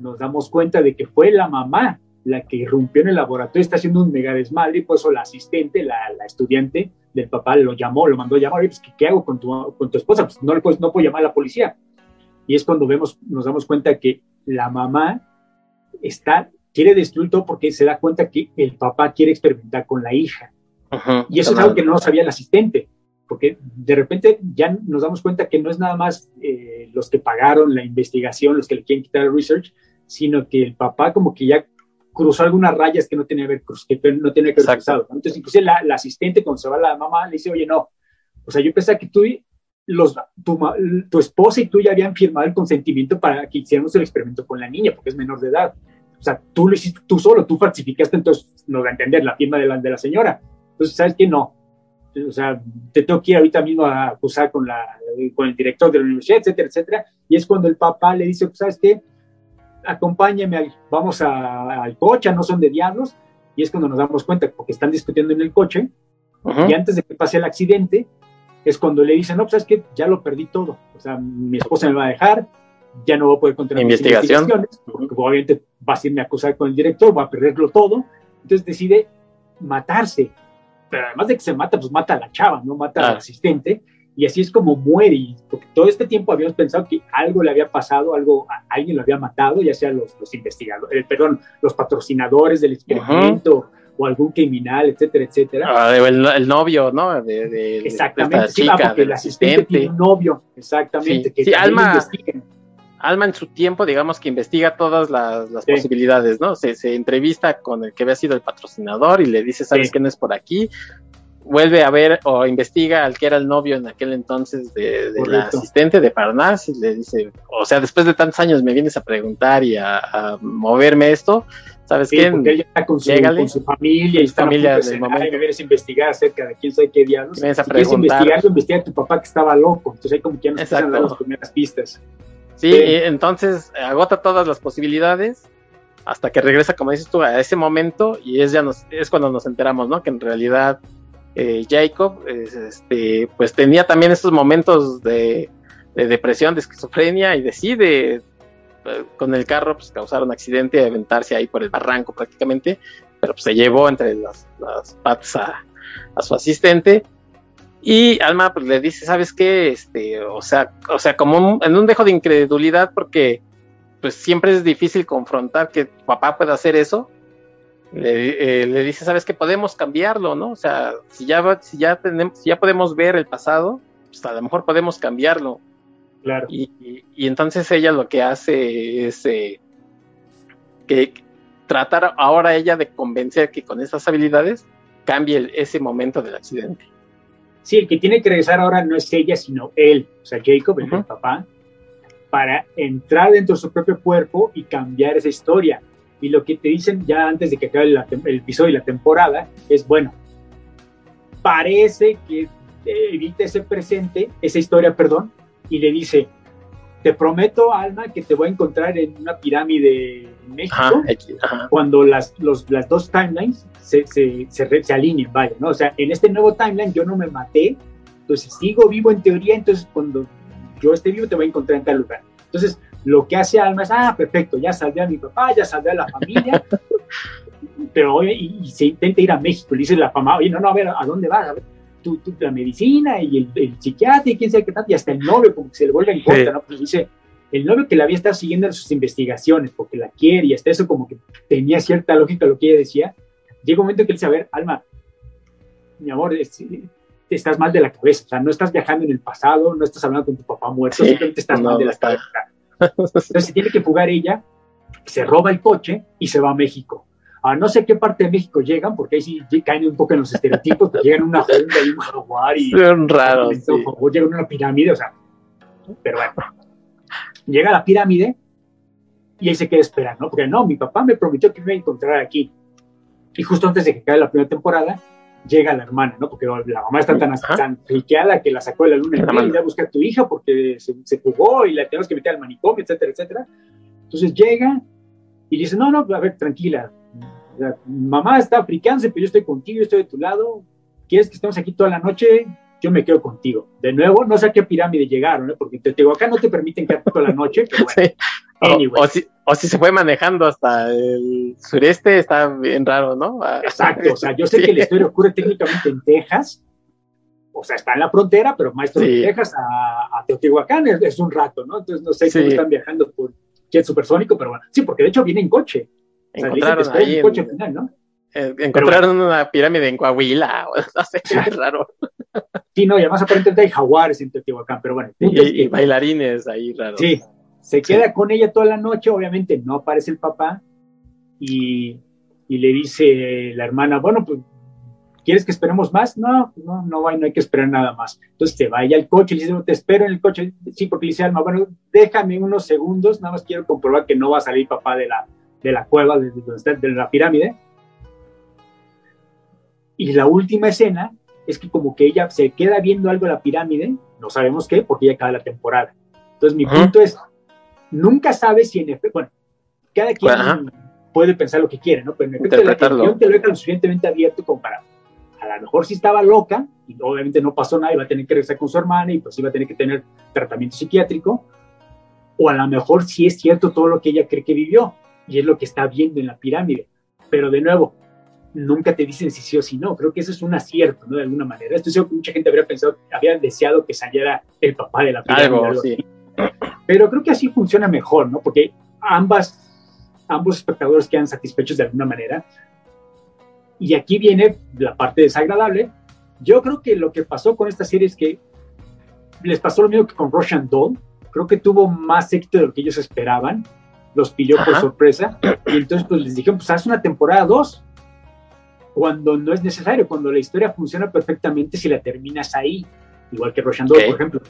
nos damos cuenta de que fue la mamá la que irrumpió en el laboratorio, está haciendo un mega desmadre, y por eso la asistente, la, la estudiante del papá lo llamó, lo mandó a llamar, pues, ¿qué, hago con tu, con tu esposa? Pues no, pues, no puedo llamar a la policía. Y es cuando vemos, nos damos cuenta que la mamá está, quiere destruir todo porque se da cuenta que el papá quiere experimentar con la hija. y eso es algo que no sabía el asistente, porque de repente ya nos damos cuenta que no es nada más eh, los que pagaron la investigación, los que le quieren quitar el research, sino que el papá como que ya cruzó algunas rayas que no tenía que haber, que no tenía que haber cruzado. Entonces, incluso la, la, asistente, cuando se va la mamá, le dice, oye, no, o sea, yo pensé que tú los, tu, esposa y tú ya habían firmado el consentimiento para que hiciéramos el experimento con la niña, porque es menor de edad. O sea, tú lo hiciste tú solo, tú falsificaste, entonces nos va a entender la firma de la, de la señora. Entonces, ¿sabes qué? No. O sea, te tengo que ir ahorita mismo a acusar con, la, con el director de la universidad, etcétera, etcétera. Y es cuando el papá le dice, ¿sabes qué? Acompáñame, vamos al coche, no son de diablos. Y es cuando nos damos cuenta, porque están discutiendo en el coche. Y antes de que pase el accidente, es cuando le dicen, no, pues es que ya lo perdí todo. O sea, mi esposa me va a dejar, ya no voy a poder continuar investigación. porque obviamente va a irme a acusar con el director, va a perderlo todo. Entonces decide matarse. Pero además de que se mata, pues mata a la chava, ¿no? Mata al asistente. Y así es como muere. porque todo este tiempo habíamos pensado que algo le había pasado, algo, alguien lo había matado, ya sea los, los investigadores, eh, perdón, los patrocinadores del experimento o algún criminal, etcétera, etcétera. Ah, el, novio, ¿no? De, exactamente, sí, chica, porque el asistente tiene un novio, exactamente. que Alma, Alma en su tiempo, digamos que investiga todas las, posibilidades, ¿no? Se, se, entrevista con el que había sido el patrocinador y le dice, ¿sabes qué no es por aquí? Vuelve a ver o investiga al que era el novio en aquel entonces de, la asistente de Parnas y le dice, o sea, después de tantos años me vienes a preguntar y a, moverme esto, ¿sabes qué? Porque ella está con su, familia y está familia momento. Y me vienes a investigar acerca de quién sabe qué diablos. Me vienes a preguntar. investigar, investigar a tu papá que estaba loco, entonces ahí como que ya nos empiezan a las primeras pistas. Sí, sí, entonces agota todas las posibilidades hasta que regresa, como dices tú, a ese momento y es ya nos, es cuando nos enteramos, ¿no? Que en realidad eh, Jacob, este, pues tenía también estos momentos de, depresión, de esquizofrenia y decide eh, con el carro pues, causar un accidente y aventarse ahí por el barranco prácticamente, pero pues, se llevó entre las, patas a, su asistente y Alma pues, le dice, ¿sabes qué? Este, o sea, o sea, como en un dejo de incredulidad porque pues siempre es difícil confrontar que papá pueda hacer eso, le, eh, dice, sabes que podemos cambiarlo, ¿no? O sea, si ya, si ya tenemos, si ya podemos ver el pasado, pues a lo mejor podemos cambiarlo. Claro. Y, entonces ella lo que hace es eh, que tratar ahora ella de convencer que con esas habilidades cambie ese momento del accidente. Sí, el que tiene que regresar ahora no es ella, sino él, o sea, Jacob, el papá, para entrar dentro de su propio cuerpo y cambiar esa historia y lo que te dicen ya antes de que acabe el episodio y la temporada es, bueno, parece que evita ese presente, esa historia, perdón, y le dice, te prometo, Alma, que te voy a encontrar en una pirámide en México cuando las, los, las dos timelines se, se, se, alineen, vaya, ¿no? O sea, en este nuevo timeline yo no me maté, entonces sigo vivo en teoría, entonces cuando yo esté vivo te voy a encontrar en tal lugar. Entonces, lo que hace Alma es, ah, perfecto, ya salvé a mi papá, ya salvé a la familia, pero y, se intenta ir a México, le dice la fama, oye, no, no, a ver, ¿a dónde vas? A ver, tú, tú la medicina y el, el, psiquiatra y quién sabe qué tal, y hasta el novio como que se le vuelve en contra, ¿no? Pues dice, el novio que la había estado siguiendo en sus investigaciones porque la quiere y hasta eso como que tenía cierta lógica lo que ella decía, llega un momento que él dice, a ver, Alma, mi amor, estás mal de la cabeza, o sea, no estás viajando en el pasado, no estás hablando con tu papá muerto, simplemente estás mal de la cabeza entonces se tiene que fugar ella, se roba el coche y se va a México. A no sé qué parte de México llegan, porque ahí sí caen un poco en los estereotipos, llegan a una jungla y un jaguar y... Son raros. O llegan a una pirámide, o sea... Pero bueno. Llega a la pirámide y ahí se queda esperando, ¿no? Porque no, mi papá me prometió que me iba a encontrar aquí. Y justo antes de que caiga la primera temporada, llega la hermana, ¿no? Porque la mamá está tan, tan friqueada que la sacó de la luna y ir a buscar a tu hija porque se, se, fugó y la tenemos que meter al manicomio, etcétera, etcétera. Entonces llega y dice, no, no, a ver, tranquila. mamá está fricándose, pero yo estoy contigo, yo estoy de tu lado. ¿Quieres que estemos aquí toda la noche? Yo me quedo contigo. De nuevo, no sé a qué pirámide llegaron, ¿eh? porque en Teotihuacán no te permiten quedarte toda la noche, pero bueno. O, si, o, si, se fue manejando hasta el sureste, está bien raro, ¿no? Ah, Exacto, o sea, yo sé que la historia ocurre técnicamente en Texas, o sea, está en la frontera, pero maestro de Texas a, Teotihuacán es, un rato, ¿no? Entonces no sé cómo están viajando por jet supersónico, pero bueno, sí, porque de hecho viene en coche. Encontraron ahí en, coche final, ¿no? Eh, encontraron una pirámide en Coahuila, no sé, qué raro. Sí, no, y además aparentemente hay jaguares en Teotihuacán, pero bueno. Y, y bailarines ahí raros. Sí, se queda con ella toda la noche, obviamente no aparece el papá y, le dice la hermana, bueno, pues, ¿quieres que esperemos más? No, no, no, hay, no hay que esperar nada más. Entonces se va ella al coche, le dice, te espero en el coche. Sí, porque le dice Alma, bueno, déjame unos segundos, nada más quiero comprobar que no va a salir papá de la, de la cueva, de, de la pirámide. Y la última escena es que como que ella se queda viendo algo en la pirámide, no sabemos qué, porque ya acaba la temporada. Entonces mi punto es, nunca sabes si en efecto, bueno, cada quien puede pensar lo que quiere, ¿no? Pero en efecto la televisión te lo deja lo suficientemente abierto como para, a lo mejor si estaba loca, y obviamente no pasó nada, iba a tener que regresar con su hermana y pues iba a tener que tener tratamiento psiquiátrico, o a lo mejor sí es cierto todo lo que ella cree que vivió, y es lo que está viendo en la pirámide. Pero de nuevo, nunca te dicen si sí o si no. Creo que eso es un acierto, ¿no? De alguna manera. Esto es que mucha gente habría pensado, había deseado que saliera el papá de la pirámide. Algo, sí. Pero creo que así funciona mejor, ¿no? Porque ambas, ambos espectadores quedan satisfechos de alguna manera. Y aquí viene la parte desagradable. Yo creo que lo que pasó con esta serie es que les pasó lo mismo que con Russian Doll. Creo que tuvo más éxito de lo que ellos esperaban. Los pilló por sorpresa. Y entonces pues les dijeron, pues haz una temporada 2. cuando no es necesario, cuando la historia funciona perfectamente si la terminas ahí, igual que Russian Doll, por ejemplo.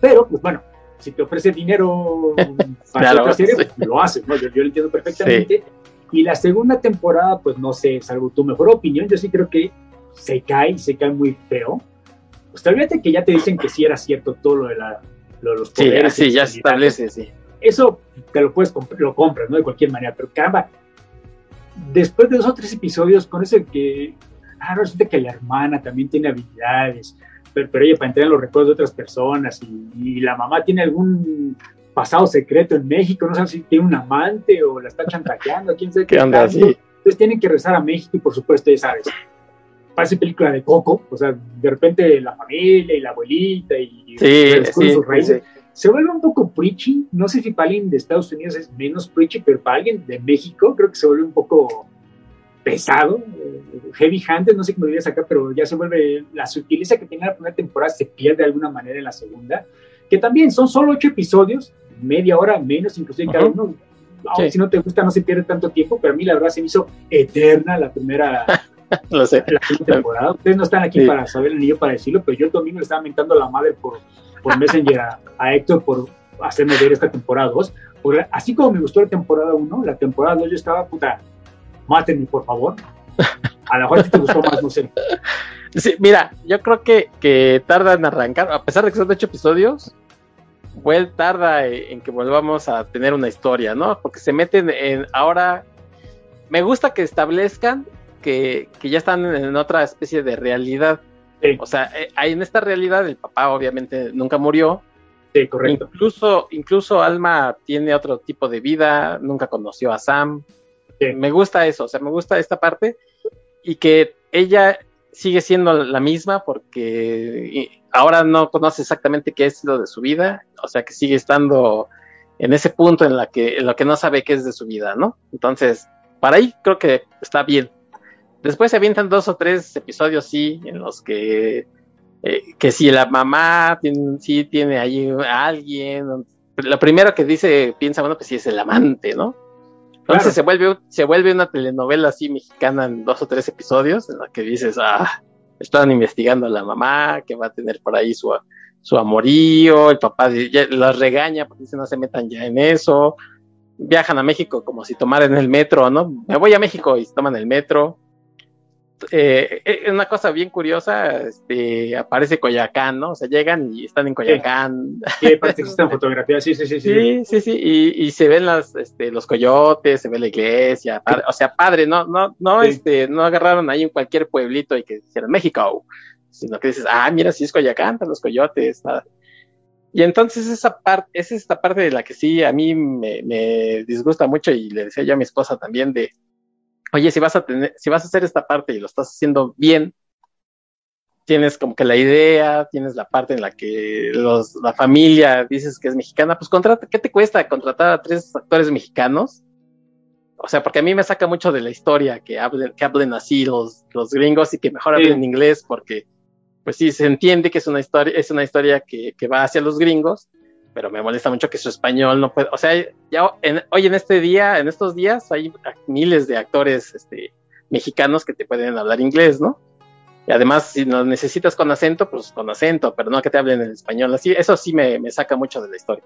Pero, pues bueno, si te ofrece dinero para otra serie, pues, lo haces, ¿no? Yo, lo entiendo perfectamente. Y la segunda temporada, pues no sé, salvo tu mejor opinión, yo sí creo que se cae, se cae muy feo. Pues vez que ya te dicen que sí era cierto todo lo de, la, lo de los poderes. Sí, sí ya se establece, sí. Eso te lo puedes lo compras, ¿no? De cualquier manera, pero caramba, después de dos o tres episodios, con eso que, ah, resulta que la hermana también tiene habilidades, pero, pero ella para entrar en los recuerdos de otras personas y, la mamá tiene algún pasado secreto en México, no sabe si tiene un amante o la está chantajeando, quién sabe qué. anda así? Entonces tienen que rezar a México y por supuesto, ya sabes, parece película de Coco, o sea, de repente la familia y la abuelita y sí, sus raíces. Se vuelve un poco preachy, no sé si para alguien de Estados Unidos es menos preachy, pero para alguien de México creo que se vuelve un poco pesado, heavy handed, no sé cómo diría acá, pero ya se vuelve, la sutileza que tenía la primera temporada se pierde de alguna manera en la segunda, que también son solo ocho episodios, media hora menos inclusive cada uno, si no te gusta no se pierde tanto tiempo, pero a mí la verdad se me hizo eterna la primera, Lo sé. la temporada. Ustedes no están aquí para saber el niño para decirlo, pero yo el domingo le estaba mentando a la madre por, por Messenger a, Héctor por hacerme ver esta temporada 2. Así como me gustó la temporada 1, la temporada 2 yo estaba puta mátenme, por favor. A lo mejor te gustó más, no sé. Sí, mira, yo creo que, que tarda en arrancar, a pesar de que son ocho episodios, pues tarda en que volvamos a tener una historia, ¿no? Porque se meten en ahora. Me gusta que establezcan que, que ya están en otra especie de realidad. O sea, eh, en esta realidad el papá obviamente nunca murió. Sí, correcto. Incluso, incluso Alma tiene otro tipo de vida, nunca conoció a Sam. Me gusta eso, o sea, me gusta esta parte y que ella sigue siendo la misma porque ahora no conoce exactamente qué es lo de su vida, o sea, que sigue estando en ese punto en la que en lo que no sabe qué es de su vida, ¿no? Entonces, para ahí creo que está bien. Después se avientan dos o tres episodios, sí, en los que eh, que si la mamá tiene, sí tiene ahí a alguien, lo primero que dice, piensa, bueno, pues sí es el amante, ¿no? Entonces se, vuelve, se vuelve una telenovela así mexicana en dos o tres episodios, en la que dices, ah, están investigando a la mamá, que va a tener por ahí su, su amorío, el papá las regaña porque dice no se metan ya en eso, viajan a México como si tomaran el metro, ¿no? Me voy a México y toman el metro, eh, eh, una cosa bien curiosa, este, aparece Coyacán, ¿no? O sea, llegan y están en Coyacán. Sí, parece que están fotografías, sí, sí, sí. Sí, sí, sí, y, se ven las, este, los coyotes, se ve la iglesia, o sea, padre, no, no, no, este, no agarraron ahí en cualquier pueblito y que hicieron México, sino que dices, ah, mira, si es Coyacán, están los coyotes, Y entonces esa parte, es esta parte de la que sí a mí me, me disgusta mucho y le decía yo a mi esposa también de, oye, si vas a tener, si vas a hacer esta parte y lo estás haciendo bien, tienes como que la idea, tienes la parte en la que los, la familia dices que es mexicana, pues contrata, ¿qué te cuesta contratar a tres actores mexicanos? O sea, porque a mí me saca mucho de la historia que hablen, que hablen así los, los gringos y que mejor hablen inglés, porque pues sí, se entiende que es una historia, es una historia que, que va hacia los gringos, pero me molesta mucho que su español no puede, o sea, ya hoy en este día, en estos días hay miles de actores este, mexicanos que te pueden hablar inglés, ¿no? Y además, si lo necesitas con acento, pues con acento, pero no que te hablen en español así, eso sí me, me saca mucho de la historia.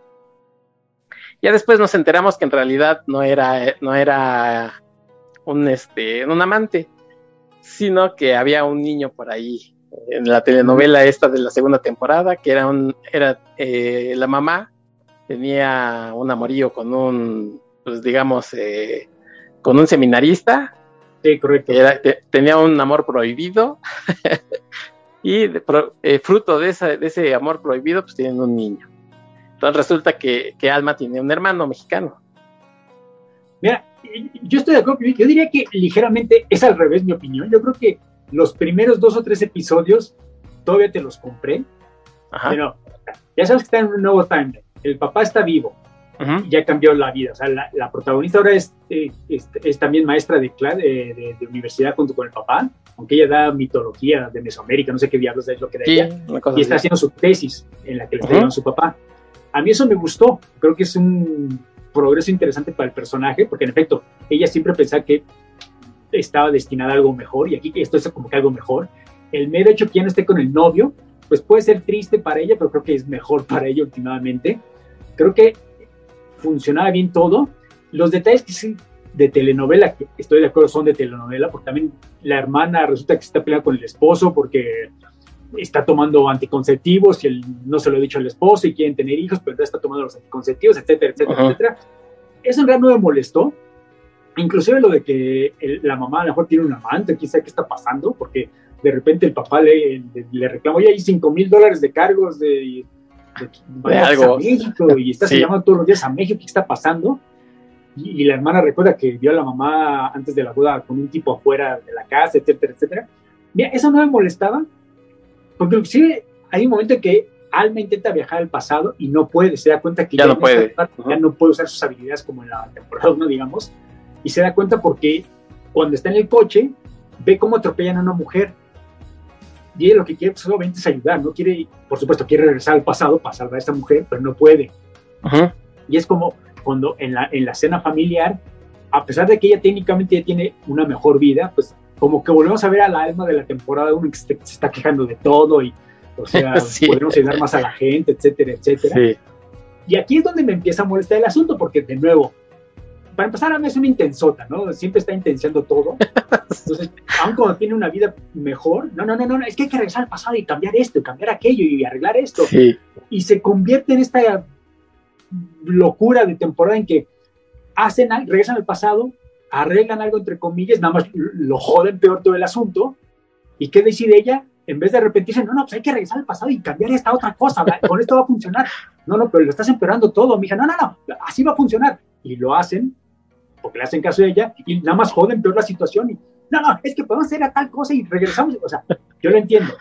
Ya después nos enteramos que en realidad no era, no era un, este, un amante, sino que había un niño por ahí en la telenovela esta de la segunda temporada, que era un, era eh, la mamá tenía un amorío con un, pues digamos, eh, con un seminarista. Sí, correcto. tenía un amor prohibido y eh, fruto de, de, ese amor prohibido, pues tienen un niño. Entonces resulta que, que Alma tiene un hermano mexicano. Mira, yo estoy de acuerdo, yo diría que ligeramente es al revés mi opinión. Yo creo que los primeros dos o tres episodios todavía te los compré, pero ya sabes que está en un nuevo timeline. El papá está vivo, ya cambió la vida. O sea, la, protagonista ahora es, eh, es, también maestra de, de, de, universidad junto con el papá, aunque ella da mitología de Mesoamérica, no sé qué diablos es lo que da ella, y está haciendo su tesis en la que le está su papá. A mí eso me gustó, creo que es un progreso interesante para el personaje, porque en efecto, ella siempre pensaba que estaba destinada a algo mejor y aquí esto es como que algo mejor. El mero hecho que ya no esté con el novio, pues puede ser triste para ella, pero creo que es mejor para ella últimamente. Creo que funcionaba bien todo. Los detalles que sí de telenovela, que estoy de acuerdo, son de telenovela, porque también la hermana resulta que está peleando con el esposo porque está tomando anticonceptivos y él no se lo ha dicho al esposo y quieren tener hijos, pero ya está tomando los anticonceptivos, etcétera, etcétera, etcétera. Eso en realidad no me molestó. Inclusive lo de que la mamá a lo mejor tiene un amante, quién sabe qué está pasando, porque de repente el papá le, le, reclama, oye, hay 5 mil dólares de cargos de, de, algo. a México y estás llamando todos los días a México, ¿qué está pasando? Y, la hermana recuerda que vio a la mamá antes de la boda con un tipo afuera de la casa, etcétera, etcétera. Mira, eso no me molestaba, porque inclusive hay un momento en que Alma intenta viajar al pasado y no puede, se da cuenta que ya, no puede. ya no puede usar sus habilidades como en la temporada 1, digamos, y se da cuenta porque cuando está en el coche ve cómo atropellan a una mujer. Y ella lo que quiere solamente es ayudar, no quiere, por supuesto, quiere regresar al pasado para salvar a esta mujer, pero no puede. Y es como cuando en la, en la cena familiar, a pesar de que ella técnicamente ya tiene una mejor vida, pues como que volvemos a ver a la alma de la temporada 1 que se, está quejando de todo y, o sea, podemos ayudar más a la gente, etcétera, etcétera. Y aquí es donde me empieza a molestar el asunto, porque de nuevo, para empezar, a mí es una intensota, ¿no? Siempre está intenciando todo. Entonces, aun cuando tiene una vida mejor, no, no, no, no, es que hay que regresar al pasado y cambiar esto, y cambiar aquello y arreglar esto. Y se convierte en esta locura de temporada en que hacen, regresan al pasado, arreglan algo entre comillas, nada más lo joden peor todo el asunto. ¿Y qué decide ella? En vez de arrepentirse, no, no, pues hay que regresar al pasado y cambiar esta otra cosa, con esto va a funcionar. No, no, pero lo estás empeorando todo, mija. No, no, no, así va a funcionar. Y lo hacen, porque le hacen caso a ella, y nada más joden peor la situación. Y, no, no, es que podemos hacer a tal cosa y regresamos. O sea, yo lo entiendo.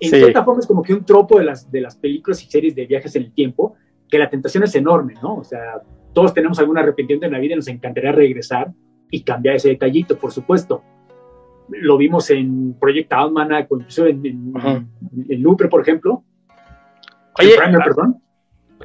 En cierta forma es como que un tropo de las, de las películas y series de viajes en el tiempo, que la tentación es enorme, ¿no? O sea, todos tenemos algún arrepentimiento en la vida y nos encantaría regresar y cambiar ese detallito, por supuesto. Lo vimos en Project Almanac, incluso en, en, en, Looper, por ejemplo. Oye, perdón.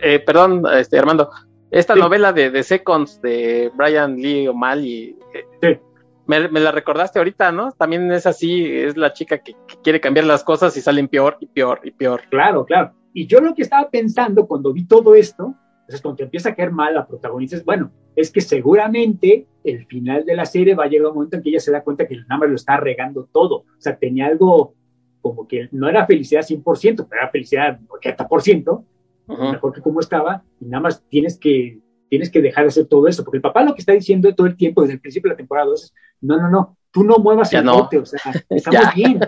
Eh, perdón, este, Armando. Esta novela de, de, Seconds de Brian Lee O'Malley, eh, me, me, la recordaste ahorita, ¿no? También es así, es la chica que, que, quiere cambiar las cosas y salen peor y peor y peor. Claro, claro. Y yo lo que estaba pensando cuando vi todo esto, entonces cuando te empieza a caer mal la protagonista, es bueno, es que seguramente el final de la serie va a llegar un momento en que ella se da cuenta que el nombre lo está regando todo. O sea, tenía algo como que no era felicidad 100%, pero era felicidad 80%, mejor que como estaba, y nada más tienes que, tienes que dejar de hacer todo eso, porque el papá lo que está diciendo todo el tiempo, desde el principio de la temporada es, no, no, no, tú no muevas el bote, o sea, estamos bien.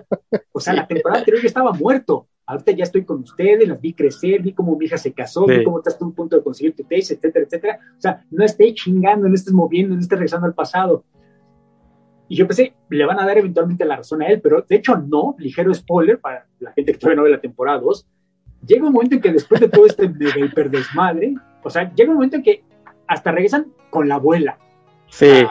O sea, la temporada anterior ya estaba muerto ahorita ya estoy con ustedes, las vi crecer, vi cómo mi hija se casó, vi cómo estás a un punto de conseguir tu tesis, etcétera, etcétera. O sea, no estés chingando, no estés moviendo, no estés regresando al pasado. Y yo pensé, le van a dar eventualmente la razón a él, pero de hecho no, ligero spoiler para la gente que todavía no ve la temporada 2. Llega un momento en que después de todo este mega hiperdesmadre, o sea, llega un momento en que hasta regresan con la abuela. Sí.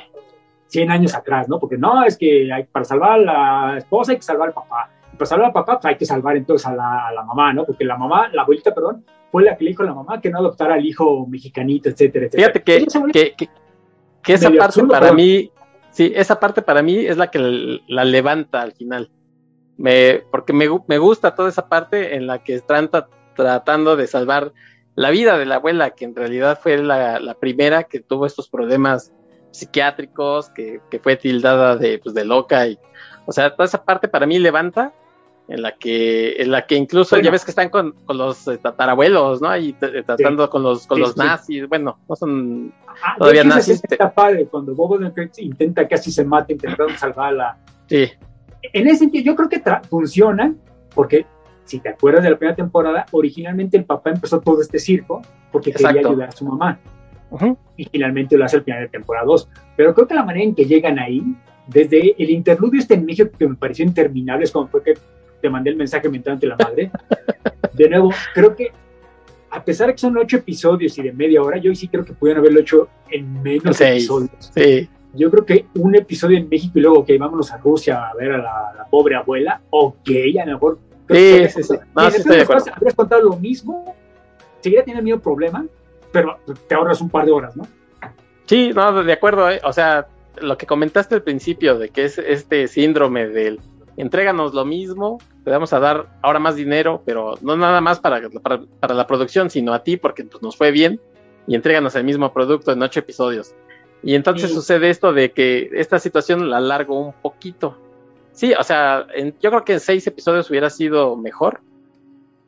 100 años atrás, ¿no? Porque no, es que hay, para salvar a la esposa hay que salvar al papá pues salvar al papá, pues hay que salvar entonces a la, a la, mamá, ¿no? Porque la mamá, la abuelita, perdón, fue la que le dijo a la mamá que no adoptara al hijo mexicanito, etcétera, etcétera. Fíjate que, que, que, esa parte para mí, sí, esa parte para mí es la que la, levanta al final. Me, porque me, me, gusta toda esa parte en la que están tratando de salvar la vida de la abuela, que en realidad fue la, la primera que tuvo estos problemas psiquiátricos, que, que fue tildada de, pues, de loca y o sea, toda esa parte para mí levanta en la que en la que incluso ya ves que están con, con los eh, tatarabuelos, ¿no? Y tratando con los con los nazis, bueno, no son todavía nazis. Está padre cuando Bobo intenta casi se mate intentando salvarla. Sí. En ese sentido, yo creo que funciona porque si te acuerdas de la primera temporada, originalmente el papá empezó todo este circo porque quería ayudar a su mamá. Y finalmente lo hace al final de temporada 2. Pero creo que la manera en que llegan ahí desde el interludio este en México que me pareció interminable, es como fue que te mandé el mensaje mental ante la madre. De nuevo, creo que a pesar de que son ocho episodios y de media hora, yo sí creo que pudieron haberlo hecho en menos episodios. Sí. Yo creo que un episodio en México y luego, ok, vámonos a Rusia a ver a la, pobre abuela, ok, a lo mejor. Sí, sí, sí. No, sí estoy de acuerdo. Habrías contado lo mismo, seguiría teniendo el mismo problema, pero te ahorras un par de horas, ¿no? Sí, no, de acuerdo, ¿eh? o sea, lo que comentaste al principio de que es este síndrome del entréganos lo mismo, te vamos a dar ahora más dinero, pero no nada más para, para, la producción, sino a ti porque pues, nos fue bien y entréganos el mismo producto en ocho episodios. Y entonces sucede esto de que esta situación la alargo un poquito. Sí, o sea, yo creo que en seis episodios hubiera sido mejor,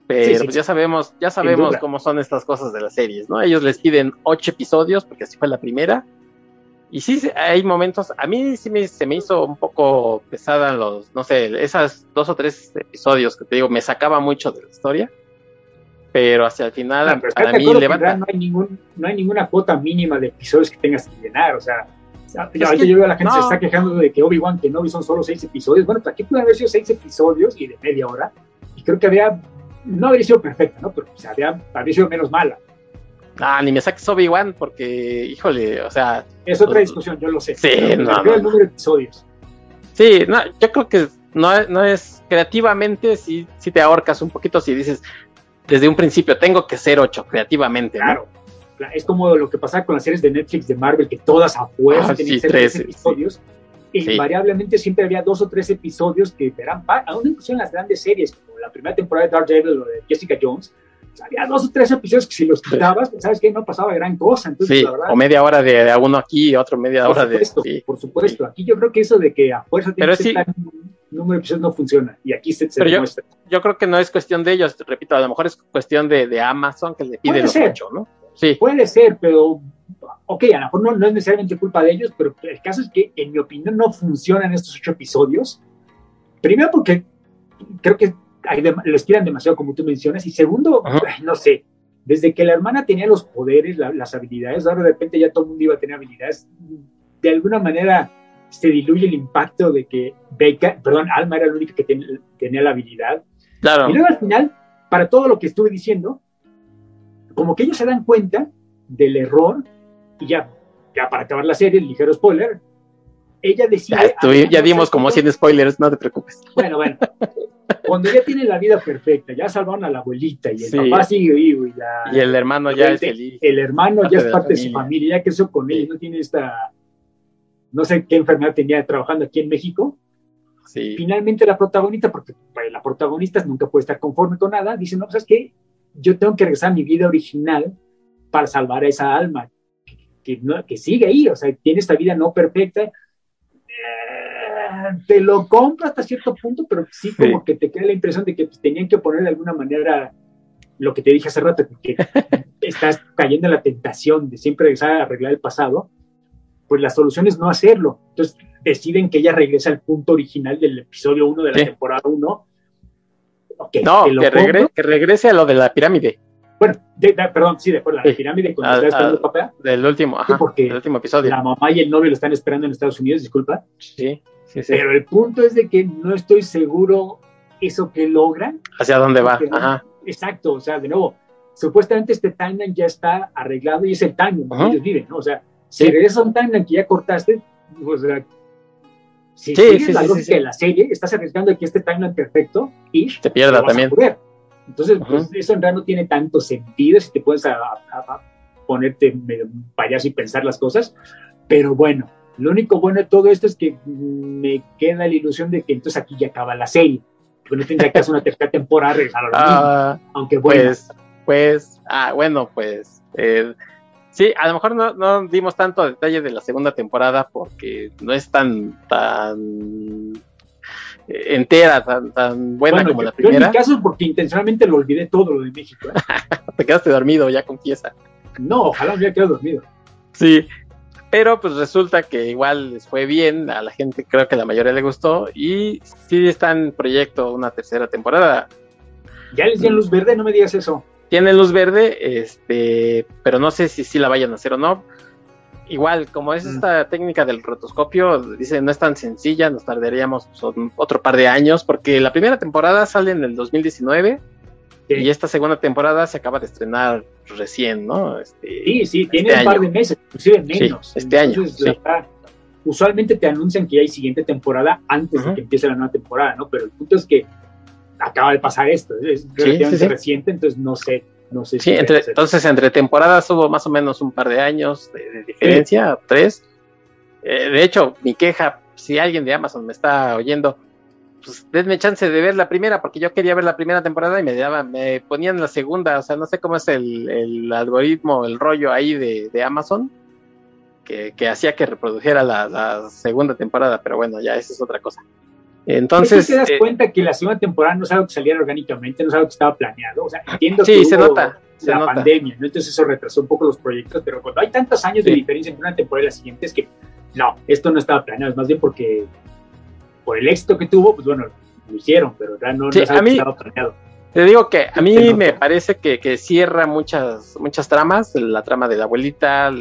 pero pues ya sabemos, ya sabemos cómo son estas cosas de las series, ¿no? Ellos les piden ocho episodios, porque así fue la primera. Y sí, hay momentos, a mí sí me, se me hizo un poco pesada los, no sé, esas dos o tres episodios que te digo, me sacaba mucho de la historia. Pero hacia el final, a para mí levanta. No hay, ningún, no hay ninguna cuota mínima de episodios que tengas que llenar, o sea. ahorita yo veo a la gente se está quejando de que Obi-Wan que no son solo seis episodios. Bueno, pues aquí pueden haber sido seis episodios y de media hora. Y creo que había no habría sido perfecta, ¿no? Pero o sea, habría, sido menos mala. Ah, ni me saques Obi-Wan porque, híjole, o sea. Es otra pues, discusión, yo lo sé. Sí, no, no, el número de episodios. Sí, no, yo creo que no, no es creativamente, si, si te ahorcas un poquito, si dices desde un principio tengo que ser ocho creativamente. Claro. Es como lo que pasa con las series de Netflix de Marvel, que todas a fuerza ah, tenían tres episodios. invariablemente siempre había dos o tres episodios que eran, aún incluso en las grandes series, la primera temporada de Daredevil o de Jessica Jones, había dos o tres episodios que si los quitabas, pues, ¿sabes qué? No pasaba gran cosa. Entonces, sí, o media hora de, uno aquí, otro media hora de... Sí, por supuesto, aquí yo creo que eso de que a fuerza tiene que estar un número de episodios no funciona, y aquí se, se demuestra. Yo, creo que no es cuestión de ellos, repito, a lo mejor es cuestión de, de Amazon que le pide los ocho, ¿no? Sí. Puede ser, pero ok, a lo mejor no, no, es necesariamente culpa de ellos, pero el caso es que, en mi opinión, no funcionan estos ocho episodios. Primero porque creo que los tiran demasiado, como tú mencionas. Y segundo, no sé, desde que la hermana tenía los poderes, las habilidades, ahora de repente ya todo el mundo iba a tener habilidades, de alguna manera se diluye el impacto de que Beca, perdón, Alma era la única que tenía la habilidad. Claro. Y luego al final, para todo lo que estuve diciendo, como que ellos se dan cuenta del error y ya, ya para acabar la serie, ligero spoiler, ella decide... Ya, ya dimos como 100 spoilers, no te preocupes. Bueno, bueno. Cuando ya tiene la vida perfecta, ya salvaron a la abuelita y el papá sigue vivo y, y el hermano ya es feliz. El hermano ya es parte de, su familia, ya creció con él, no tiene esta, no sé qué enfermedad tenía trabajando aquí en México. Sí. Finalmente la protagonista, porque pues, la protagonista nunca puede estar conforme con nada, dice, no, pues es que yo tengo que regresar a mi vida original para salvar a esa alma que, que sigue ahí, o sea, tiene esta vida no perfecta, te lo compro hasta cierto punto, pero sí como que te queda la impresión de que pues, tenían que poner de alguna manera lo que te dije hace rato, que estás cayendo en la tentación de siempre regresar a arreglar el pasado, pues la solución es no hacerlo. Entonces deciden que ella regrese al punto original del episodio 1 de la temporada 1. no, que, regrese a lo de la pirámide. Bueno, perdón, sí, de acuerdo, la pirámide con esperando el papá. Del último, ajá, porque del último episodio. La mamá y el novio lo están esperando en Estados Unidos, disculpa. Sí. Pero el punto es de que no estoy seguro eso que logran. ¿Hacia dónde va? Ajá. Exacto, o sea, de nuevo, supuestamente este timeline ya está arreglado y es el timeline que ellos viven, ¿no? O sea, si regresas a un timeline que ya cortaste, pues, si sigues la lógica de la serie, estás arriesgando que este timeline perfecto y te pierda también. Entonces, pues, eso en realidad no tiene tanto sentido si te puedes a, ponerte medio payaso y pensar las cosas, pero bueno, lo único bueno de todo esto es que me queda la ilusión de que entonces aquí ya acaba la serie. Que no tendría que hacer una tercera temporada ah, aunque bueno. Pues, pues, ah, bueno, pues, eh, sí, a lo mejor no, dimos tanto detalle de la segunda temporada porque no es tan, tan entera, tan, tan buena como la primera. en mi caso es porque intencionalmente lo olvidé todo lo de México. ¿eh? Te quedaste dormido, ya confiesa. No, ojalá me hubiera quedado dormido. Sí, pero pues resulta que igual les fue bien, a la gente creo que la mayoría le gustó y sí está en proyecto una tercera temporada. Ya les dieron luz verde, no me digas eso. Tienen luz verde, este, pero no sé si sí la vayan a hacer o no. Igual, como es mm. esta técnica del rotoscopio, dice, no es tan sencilla, nos tardaríamos otro par de años, porque la primera temporada sale en el 2019 y esta segunda temporada se acaba de estrenar recién, ¿no? Este, sí, sí, tiene este un par de meses, inclusive menos. este año. usualmente te anuncian que hay siguiente temporada antes de que empiece la nueva temporada, ¿no? Pero el punto es que acaba de pasar esto, es relativamente reciente, entonces no sé. No sé sí, entonces entre temporadas hubo más o menos un par de años de, diferencia, tres. Eh, de hecho, mi queja, si alguien de Amazon me está oyendo, pues denme chance de ver la primera, porque yo quería ver la primera temporada y me daban, me ponían la segunda, o sea, no sé cómo es el, el algoritmo, el rollo ahí de, de Amazon, que, que, hacía que reprodujera la, la, segunda temporada, pero bueno, ya esa es otra cosa. Entonces. te das eh, cuenta que la segunda temporada no es algo que saliera orgánicamente, no es algo que estaba planeado. O sea, entiendo sí, que se nota. Se la nota. pandemia, ¿no? Entonces eso retrasó un poco los proyectos, pero cuando hay tantos años sí. de diferencia entre una temporada y la siguiente, es que no, esto no estaba planeado, es más bien porque por el éxito que tuvo, pues bueno, lo hicieron, pero ya no, sí, no a mí, planeado. Te digo que a mí me parece que, que, cierra muchas, muchas tramas, la trama de la abuelita,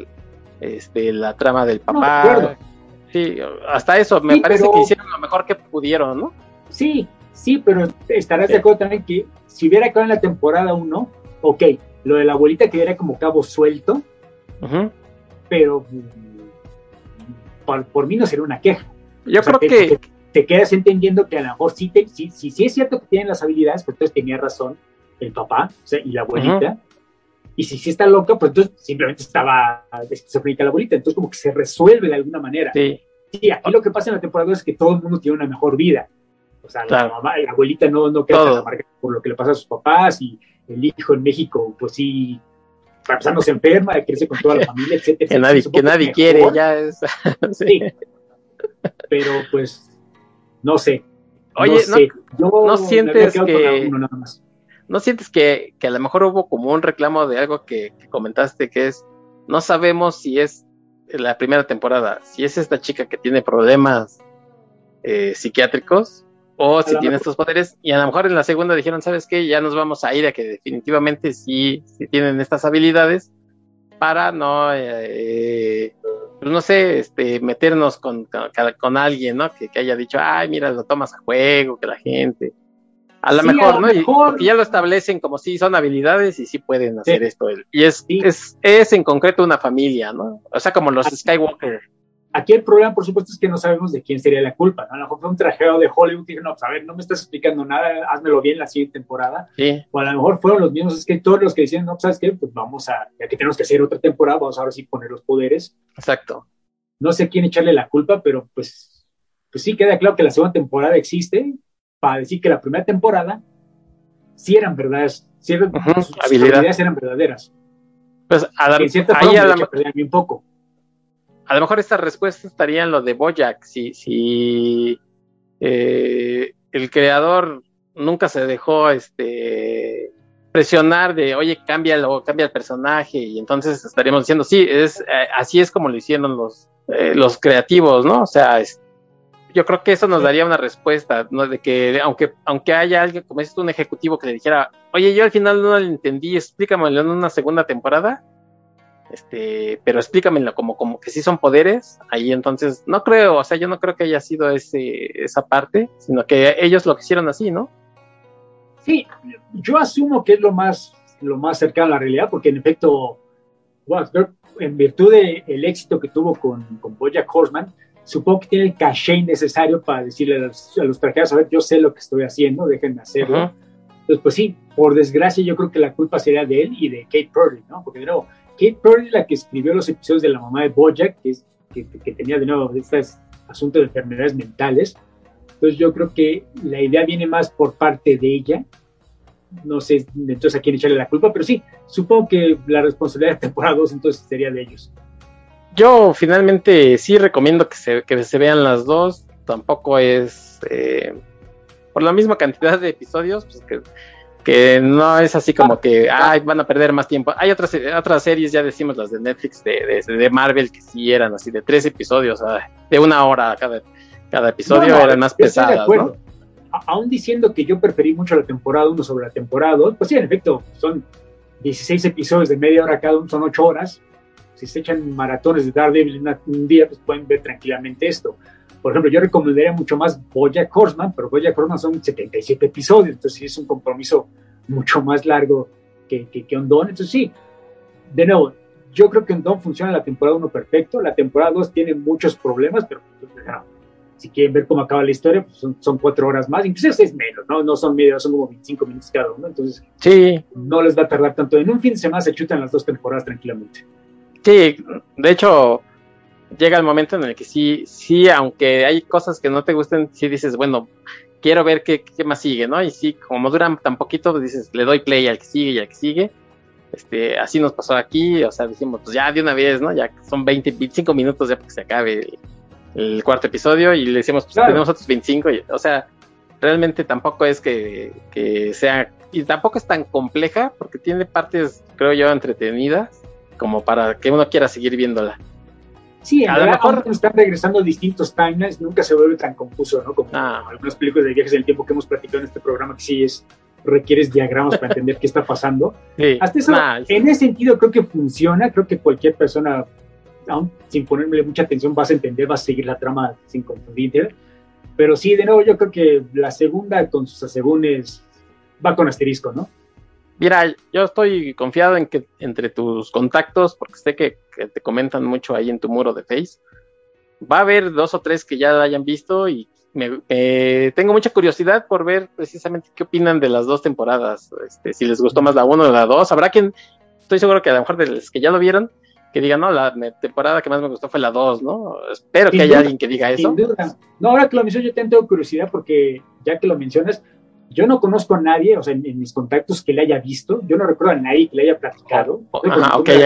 este, la trama del papá. No, sí, hasta eso, me sí, parece pero... que hicieron lo mejor que pudieron, ¿no? Sí, sí, pero estarás de acuerdo también que si hubiera acabado en la temporada 1, ok, lo de la abuelita quedaría como cabo suelto, uh -huh. pero por, por, mí no sería una queja. Yo o sea, creo que... Te, quedas entendiendo que a lo mejor sí, te, sí, sí, sí, es cierto que tienen las habilidades, pues entonces tenía razón el papá o sea, y la abuelita. Uh -huh. Y si sí está loca, pues entonces simplemente estaba esquizofrénica la abuelita. Entonces como que se resuelve de alguna manera. Sí. Sí, aquí lo que pasa en la temporada es que todo el mundo tiene una mejor vida. O sea, claro. la, mamá, la abuelita no, no queda tan amargada por lo que le pasa a sus papás y el hijo en México, pues sí, para empezar no se enferma, crece con toda la familia, etcétera. que nadie, que nadie quiere, ya es. sí. Pero pues, no sé. Oye, no, sé. Yo no sientes que. Uno, nada más. ¿No sientes que, que, a lo mejor hubo como un reclamo de algo que, que comentaste que es, no sabemos si es la primera temporada, si es esta chica que tiene problemas eh, psiquiátricos o si tiene estos poderes y a lo mejor en la segunda dijeron, ¿sabes qué? Ya nos vamos a ir a que definitivamente sí, sí tienen estas habilidades para no, eh, pues no sé, este, meternos con, con, con alguien, ¿no? Que, que, haya dicho, ay, mira, lo tomas a juego, que la gente... A lo sí, mejor, a ¿no? Mejor... Y, porque ya lo establecen como si son habilidades y sí pueden hacer sí. esto. Y es, es, es en concreto una familia, ¿no? O sea, como los Skywalker. Aquí el problema, por supuesto, es que no sabemos de quién sería la culpa, ¿no? A lo mejor fue un trajeo de Hollywood y no, pues a ver, no me estás explicando nada, házmelo bien la siguiente temporada. Sí. O a lo mejor fueron los mismos escritores los que decían, no, pues, ¿sabes qué? Pues vamos a, ya que tenemos que hacer otra temporada, vamos a ahora sí poner los poderes. Exacto. No sé quién echarle la culpa, pero pues, pues sí queda claro que la segunda temporada existe, para decir que la primera temporada sí eran verdades, sí eran, uh -huh, sus habilidades eran verdaderas. Pues a la, en cierta forma ahí a la, un poco. A lo mejor esta respuesta estaría en lo de Bojack, si, si eh, el creador nunca se dejó este presionar de oye cámbialo, cambia el personaje y entonces estaríamos diciendo sí es eh, así es como lo hicieron los eh, los creativos no o sea es, yo creo que eso nos daría una respuesta, ¿no? De que aunque, aunque haya alguien, como es un ejecutivo que le dijera, oye, yo al final no lo entendí, explícamelo en una segunda temporada, este, pero explícamelo como, como que sí son poderes, ahí entonces, no creo, o sea, yo no creo que haya sido ese, esa parte, sino que ellos lo hicieron así, ¿no? Sí, yo asumo que es lo más, lo más cercano a la realidad, porque en efecto, bueno, en virtud del de éxito que tuvo con, con Bojack Horseman, supongo que tiene el caché necesario para decirle a los, a los trajeros, a ver, yo sé lo que estoy haciendo, déjenme hacerlo. Entonces, pues sí, por desgracia yo creo que la culpa sería de él y de Kate Purdy, ¿no? Porque de nuevo, Kate Purdy la que escribió los episodios de la mamá de Bojack, que, es, que, que tenía de nuevo este asunto de enfermedades mentales. Entonces yo creo que la idea viene más por parte de ella. No sé entonces a quién echarle la culpa, pero sí, supongo que la responsabilidad de temporada 2 entonces sería de ellos yo finalmente sí recomiendo que se, que se vean las dos. Tampoco es eh, por la misma cantidad de episodios, pues que, que no es así como que ay, van a perder más tiempo. Hay otras, otras series, ya decimos las de Netflix, de, de, de Marvel, que sí eran así de tres episodios, de una hora cada, cada episodio, no, no, eran más pesadas. ¿no? Aún diciendo que yo preferí mucho la temporada 1 sobre la temporada 2, pues sí, en efecto, son 16 episodios de media hora cada uno, son 8 horas si se echan maratones de Daredevil en un día, pues pueden ver tranquilamente esto. Por ejemplo, yo recomendaría mucho más Bojack Horseman, pero Bojack Horseman son 77 episodios, entonces sí es un compromiso mucho más largo que, que, que Ondón. Entonces sí, de nuevo, yo creo que Ondón funciona la temporada 1 perfecto, la temporada 2 tiene muchos problemas, pero no, si quieren ver cómo acaba la historia, pues son, son cuatro horas más, incluso es menos, ¿no? No son media, son como 25 minutos cada uno, entonces sí. no les va a tardar tanto. En un fin de semana se chutan las dos temporadas tranquilamente. Sí, de hecho, llega el momento en el que sí, sí, aunque hay cosas que no te gusten, sí dices, bueno, quiero ver qué, qué más sigue, ¿no? Y sí, como duran tan poquito, pues dices, le doy play al que sigue y al que sigue. Este, así nos pasó aquí, o sea, dijimos, pues ya de una vez, ¿no? Ya son 20, 25 minutos ya para que se acabe el, cuarto episodio y le decimos, pues tenemos otros 25, o sea, realmente tampoco es que, que sea, y tampoco es tan compleja, porque tiene partes, creo yo, entretenidas, como para que uno quiera seguir viéndola. Sí, a lo mejor están regresando distintos timelines, nunca se vuelve tan confuso, ¿no? Como ah. algunas películas de viajes del tiempo que hemos platicado en este programa, que sí es requieres diagramas para entender qué está pasando. Hasta eso, en ese sentido, creo que funciona. Creo que cualquier persona, aún sin ponerle mucha atención, vas a entender, vas a seguir la trama sin confundir. Pero sí, de nuevo, yo creo que la segunda, con sus asegúnes, va con asterisco, ¿no? Mira, yo estoy confiado en que entre tus contactos, porque sé que, te comentan mucho ahí en tu muro de Face, va a haber dos o tres que ya hayan visto y me, tengo mucha curiosidad por ver precisamente qué opinan de las dos temporadas. Este, si les gustó más la uno o la dos, habrá quien, estoy seguro que a lo mejor de los que ya lo vieron, que digan, no, la temporada que más me gustó fue la dos, ¿no? Espero que haya alguien que diga eso. No, ahora que lo menciono, yo tengo curiosidad porque ya que lo mencionas, yo no conozco a nadie, o sea, en, mis contactos que le haya visto, yo no recuerdo a nadie que le haya platicado. Oh, ajá, okay,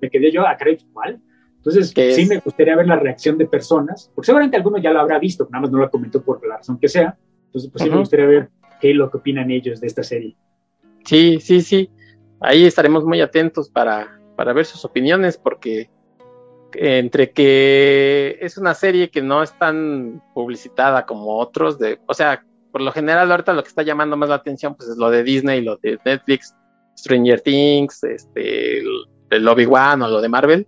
me, quedé yo a creer igual. Entonces, sí me gustaría ver la reacción de personas, porque seguramente alguno ya lo habrá visto, nada más no lo comentó por la razón que sea. Entonces, pues sí me gustaría ver qué es lo que opinan ellos de esta serie. Sí, sí, sí. Ahí estaremos muy atentos para, para ver sus opiniones, porque entre que es una serie que no es tan publicitada como otros, de, o sea, por lo general ahorita lo que está llamando más la atención pues es lo de Disney, lo de Netflix, Stranger Things, este, el, Obi-Wan o lo de Marvel,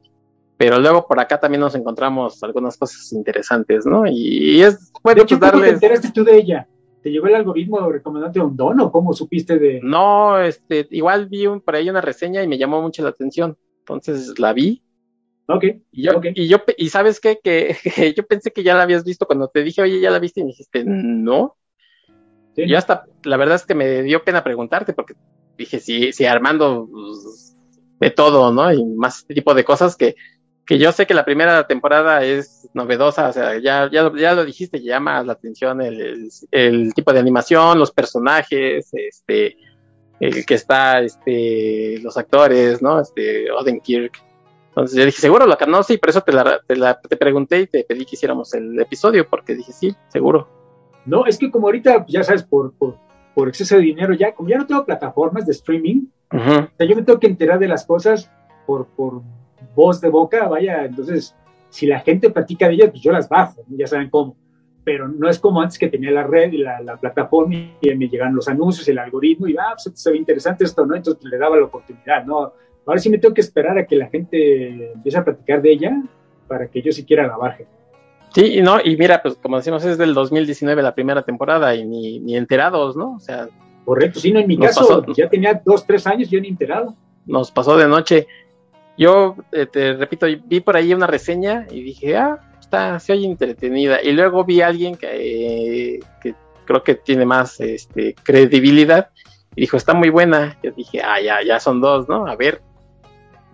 pero luego por acá también nos encontramos algunas cosas interesantes, ¿no? Y, es bueno pues darles... te enteraste tú de ella? ¿Te llegó el algoritmo recomendante un don o cómo supiste de...? No, este, igual vi por ahí una reseña y me llamó mucho la atención, entonces la vi. Ok. Y yo, y yo, y sabes qué, que, que, yo pensé que ya la habías visto cuando te dije, oye, ya la viste, y me dijiste, no. Yo hasta, la verdad es que me dio pena preguntarte porque dije, si, si Armando pues, de todo, ¿no? Y más tipo de cosas que, que yo sé que la primera temporada es novedosa, o sea, ya, ya, ya lo dijiste, llama la atención el, el, tipo de animación, los personajes, este, el que está, este, los actores, ¿no? Este, Odenkirk. Entonces yo dije, seguro lo conoce y por eso te, la, te, la, te pregunté y te pedí que hiciéramos el episodio, porque dije, sí, seguro. No, es que como ahorita, ya sabes, por, por, exceso de dinero, ya, como ya no tengo plataformas de streaming, yo me tengo que enterar de las cosas por, por voz de boca, vaya, entonces, si la gente platica de ellas, pues yo las bajo, ya saben cómo. Pero no es como antes que tenía la red y la, plataforma y me llegan los anuncios, el algoritmo y, ah, pues se ve interesante esto, ¿no? Entonces le daba la oportunidad, ¿no? Ahora sí me tengo que esperar a que la gente empiece a platicar de ella para que yo siquiera la baje. Sí, no, y mira, pues como decimos, es del 2019 la primera temporada y ni, ni enterados, ¿no? O sea. Correcto, sí, no, en mi caso ya tenía dos, tres años, yo ni enterado. Nos pasó de noche. Yo, eh, te repito, vi por ahí una reseña y dije, ah, está, se oye entretenida. Y luego vi a alguien que, que creo que tiene más este, credibilidad y dijo, está muy buena. Yo dije, ah, ya, ya son dos, ¿no? A ver,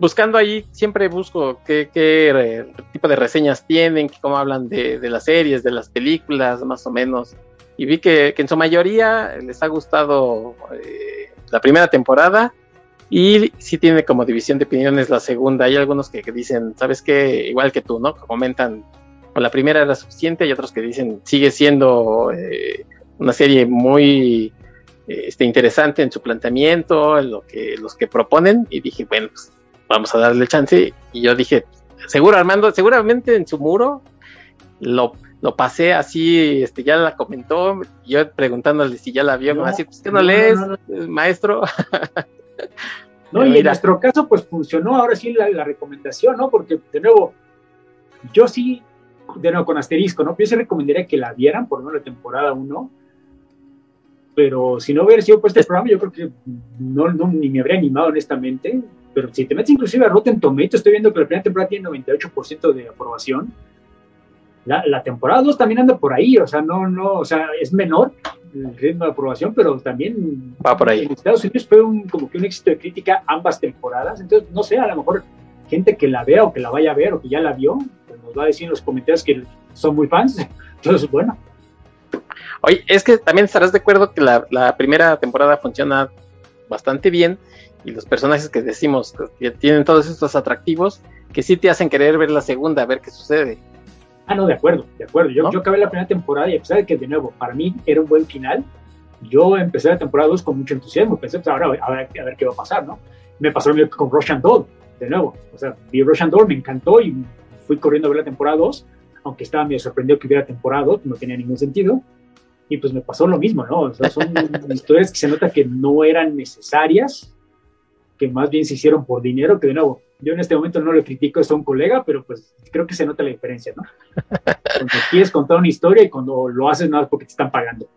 buscando ahí, siempre busco qué, qué tipo de reseñas tienen, cómo hablan de, las series, de las películas, más o menos. Y vi que, en su mayoría les ha gustado eh, la primera temporada y sí tiene como división de opiniones la segunda. Hay algunos que, dicen, ¿sabes qué? Igual que tú, ¿no? Comentan, la primera era suficiente y otros que dicen, sigue siendo eh, una serie muy este, interesante en su planteamiento, en lo que, los que proponen. Y dije, bueno, pues vamos a darle chance. Y yo dije, seguro Armando, seguramente en su muro lo, lo pasé así, este, ya la comentó, yo preguntándole si ya la vio, no, así, pues que no, lees, maestro. no, y en nuestro caso, pues funcionó ahora sí la, recomendación, ¿no? Porque, de nuevo, yo sí, de nuevo con asterisco, ¿no? Yo sí recomendaría que la vieran, por lo menos la temporada 1, pero si no hubiera sido pues este programa, yo creo que no, no, ni me habría animado honestamente pero si te metes inclusive a Rotten Tomatoes, estoy viendo que la primera temporada tiene 98% de aprobación. La, la, temporada 2 también anda por ahí, o sea, no, no, o sea, es menor el ritmo de aprobación, pero también va por ahí. En Estados Unidos fue un, como que un éxito de crítica ambas temporadas, entonces, no sé, a lo mejor gente que la vea o que la vaya a ver o que ya la vio, pues nos va a decir en los comentarios que son muy fans. Entonces, bueno. Oye, es que también estarás de acuerdo que la, la primera temporada funciona bastante bien y los personajes que decimos que tienen todos estos atractivos que sí te hacen querer ver la segunda, a ver qué sucede. Ah, no, de acuerdo, de acuerdo. Yo, yo acabé la primera temporada y a pesar de que, de nuevo, para mí era un buen final, yo empecé la temporada 2 con mucho entusiasmo. Pensé, pues ahora a ver, a ver qué va a pasar, ¿no? Me pasó lo mismo con Russian Doll, de nuevo. O sea, vi Russian Doll, me encantó y fui corriendo a ver la temporada 2, aunque estaba medio sorprendido que hubiera temporada 2, no tenía ningún sentido. Y pues me pasó lo mismo, ¿no? O sea, son historias que se nota que no eran necesarias, que más bien se hicieron por dinero, que de nuevo, yo en este momento no le critico a un colega, pero pues creo que se nota la diferencia, ¿no? Cuando quieres contar una historia y cuando lo haces nada porque te están pagando.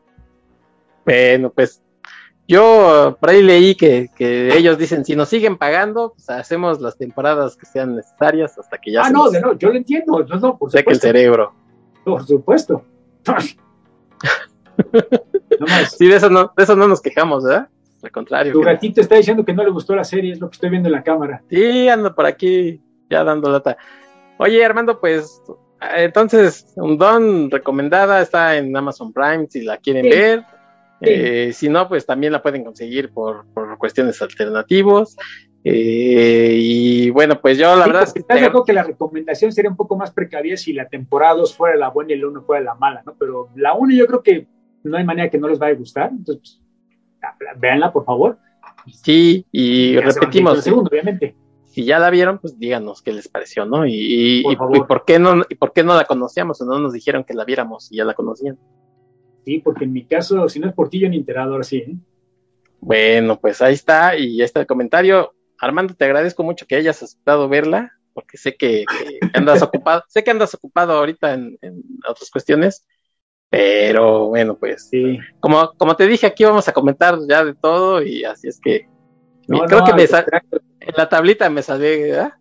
Bueno, pues yo por ahí leí que, que, ellos dicen, si nos siguen pagando, pues hacemos las temporadas que sean necesarias hasta que ya... Ah, no, no, yo lo entiendo, no, no, por supuesto. el cerebro. Por supuesto. no sí, de eso no, de eso no nos quejamos, ¿verdad? Al contrario. Tu gatito está diciendo que no le gustó la serie, es lo que estoy viendo en la cámara. Sí, ando por aquí ya dando lata. Oye, Armando, pues entonces, un don recomendada está en Amazon Prime si la quieren ver. Eh, si no, pues también la pueden conseguir por, por cuestiones alternativos. Eh, y bueno, pues yo la verdad es que... Estás que la recomendación sería un poco más precavida si la temporada 2 fuera la buena y la 1 fuera la mala, ¿no? Pero la 1 yo creo que no hay manera que no les vaya a gustar. Entonces, pues, véanla, por favor. Sí, y repetimos. Segundo, obviamente. Si ya la vieron, pues díganos qué les pareció, ¿no? Y, por, qué no, y por qué no la conocíamos o no nos dijeron que la viéramos y ya la conocían. Sí, porque en mi caso, si no es por ti, yo ni enterado ahora sí. ¿eh? Bueno, pues ahí está, y ya está el comentario. Armando, te agradezco mucho que hayas aceptado verla, porque sé que, andas ocupado, sé que andas ocupado ahorita en, otras cuestiones, pero bueno, pues sí. como, como te dije, aquí vamos a comentar ya de todo, y así es que creo que me en la tablita me salvé, ¿verdad?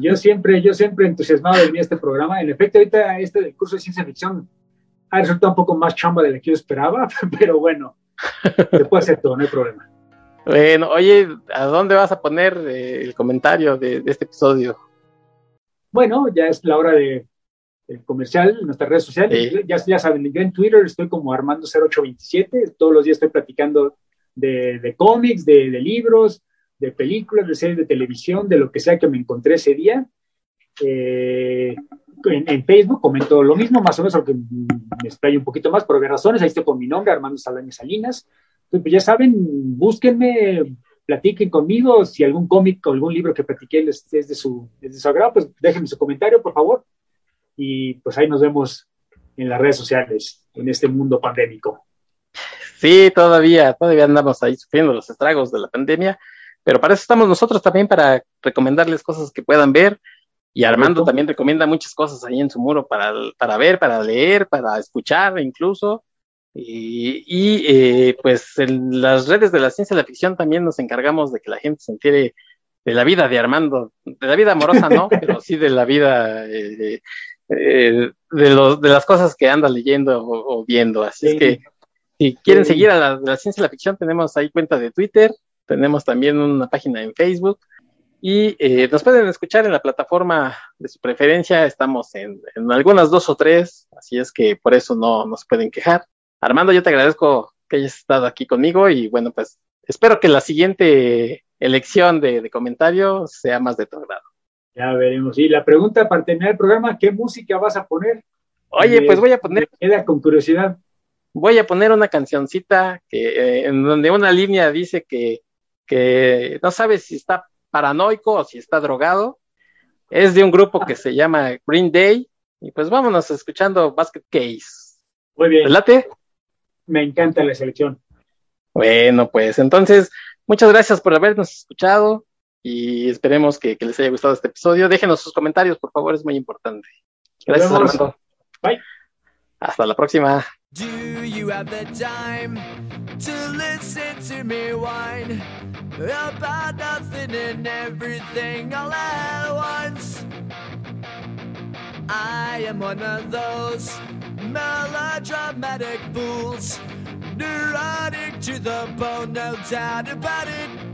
Yo siempre, yo siempre entusiasmado de a este programa. En efecto, ahorita este curso de ciencia ficción ha resultado un poco más chamba de lo que yo esperaba, pero bueno, se puede hacer todo, no hay problema. Bueno, oye, ¿a dónde vas a poner eh, el comentario de, este episodio? Bueno, ya es la hora de, comercial en nuestras redes sociales. Ya, ya saben, yo en Twitter estoy como Armando0827, todos los días estoy platicando de, cómics, de, libros, de películas, de series de televisión, de lo que sea que me encontré ese día. Eh, en, Facebook comento lo mismo, más o menos, aunque me explayo un poquito más por obvias razones. Ahí estoy con mi nombre, Armando Saldaña Salinas. Entonces, pues ya saben, búsquenme, platiquen conmigo. Si algún cómic o algún libro que platiqué es de, su, es de su agrado, pues déjenme su comentario, por favor. Y pues ahí nos vemos en las redes sociales, en este mundo pandémico. Sí, todavía, todavía andamos ahí sufriendo los estragos de la pandemia, pero para eso estamos nosotros también, para recomendarles cosas que puedan ver y Armando también recomienda muchas cosas ahí en su muro para, para ver, para leer, para escuchar incluso. Y, y eh, pues en las redes de la ciencia de la ficción también nos encargamos de que la gente se entere de la vida de Armando, de la vida amorosa, ¿no? Pero sí de la vida, eh, eh, de, los, de las cosas que anda leyendo o, viendo. Así es que si quieren seguir a la, la ciencia de la ficción, tenemos ahí cuenta de Twitter, tenemos también una página en Facebook y eh, nos pueden escuchar en la plataforma de su preferencia. Estamos en, algunas dos o tres, así es que por eso no nos pueden quejar. Armando, yo te agradezco que hayas estado aquí conmigo y bueno, pues espero que la siguiente elección de, comentario sea más de tu agrado. Ya veremos. Y la pregunta para terminar el programa, ¿qué música vas a poner? Oye, pues voy a poner... queda con curiosidad. Voy a poner una cancioncita que, eh, en donde una línea dice que, que no sabes si está paranoico o si está drogado. Es de un grupo que se llama Green Day. Y pues vámonos escuchando Basket Case. Muy bien. ¿Late? Me encanta la selección. Bueno, pues entonces, muchas gracias por habernos escuchado y esperemos que, les haya gustado este episodio. Déjenos sus comentarios, por favor, es muy importante. Gracias, Armando. Bye. Hasta la próxima. about nothing and everything all at once. I am one of those melodramatic fools, neurotic to the bone, no doubt about it.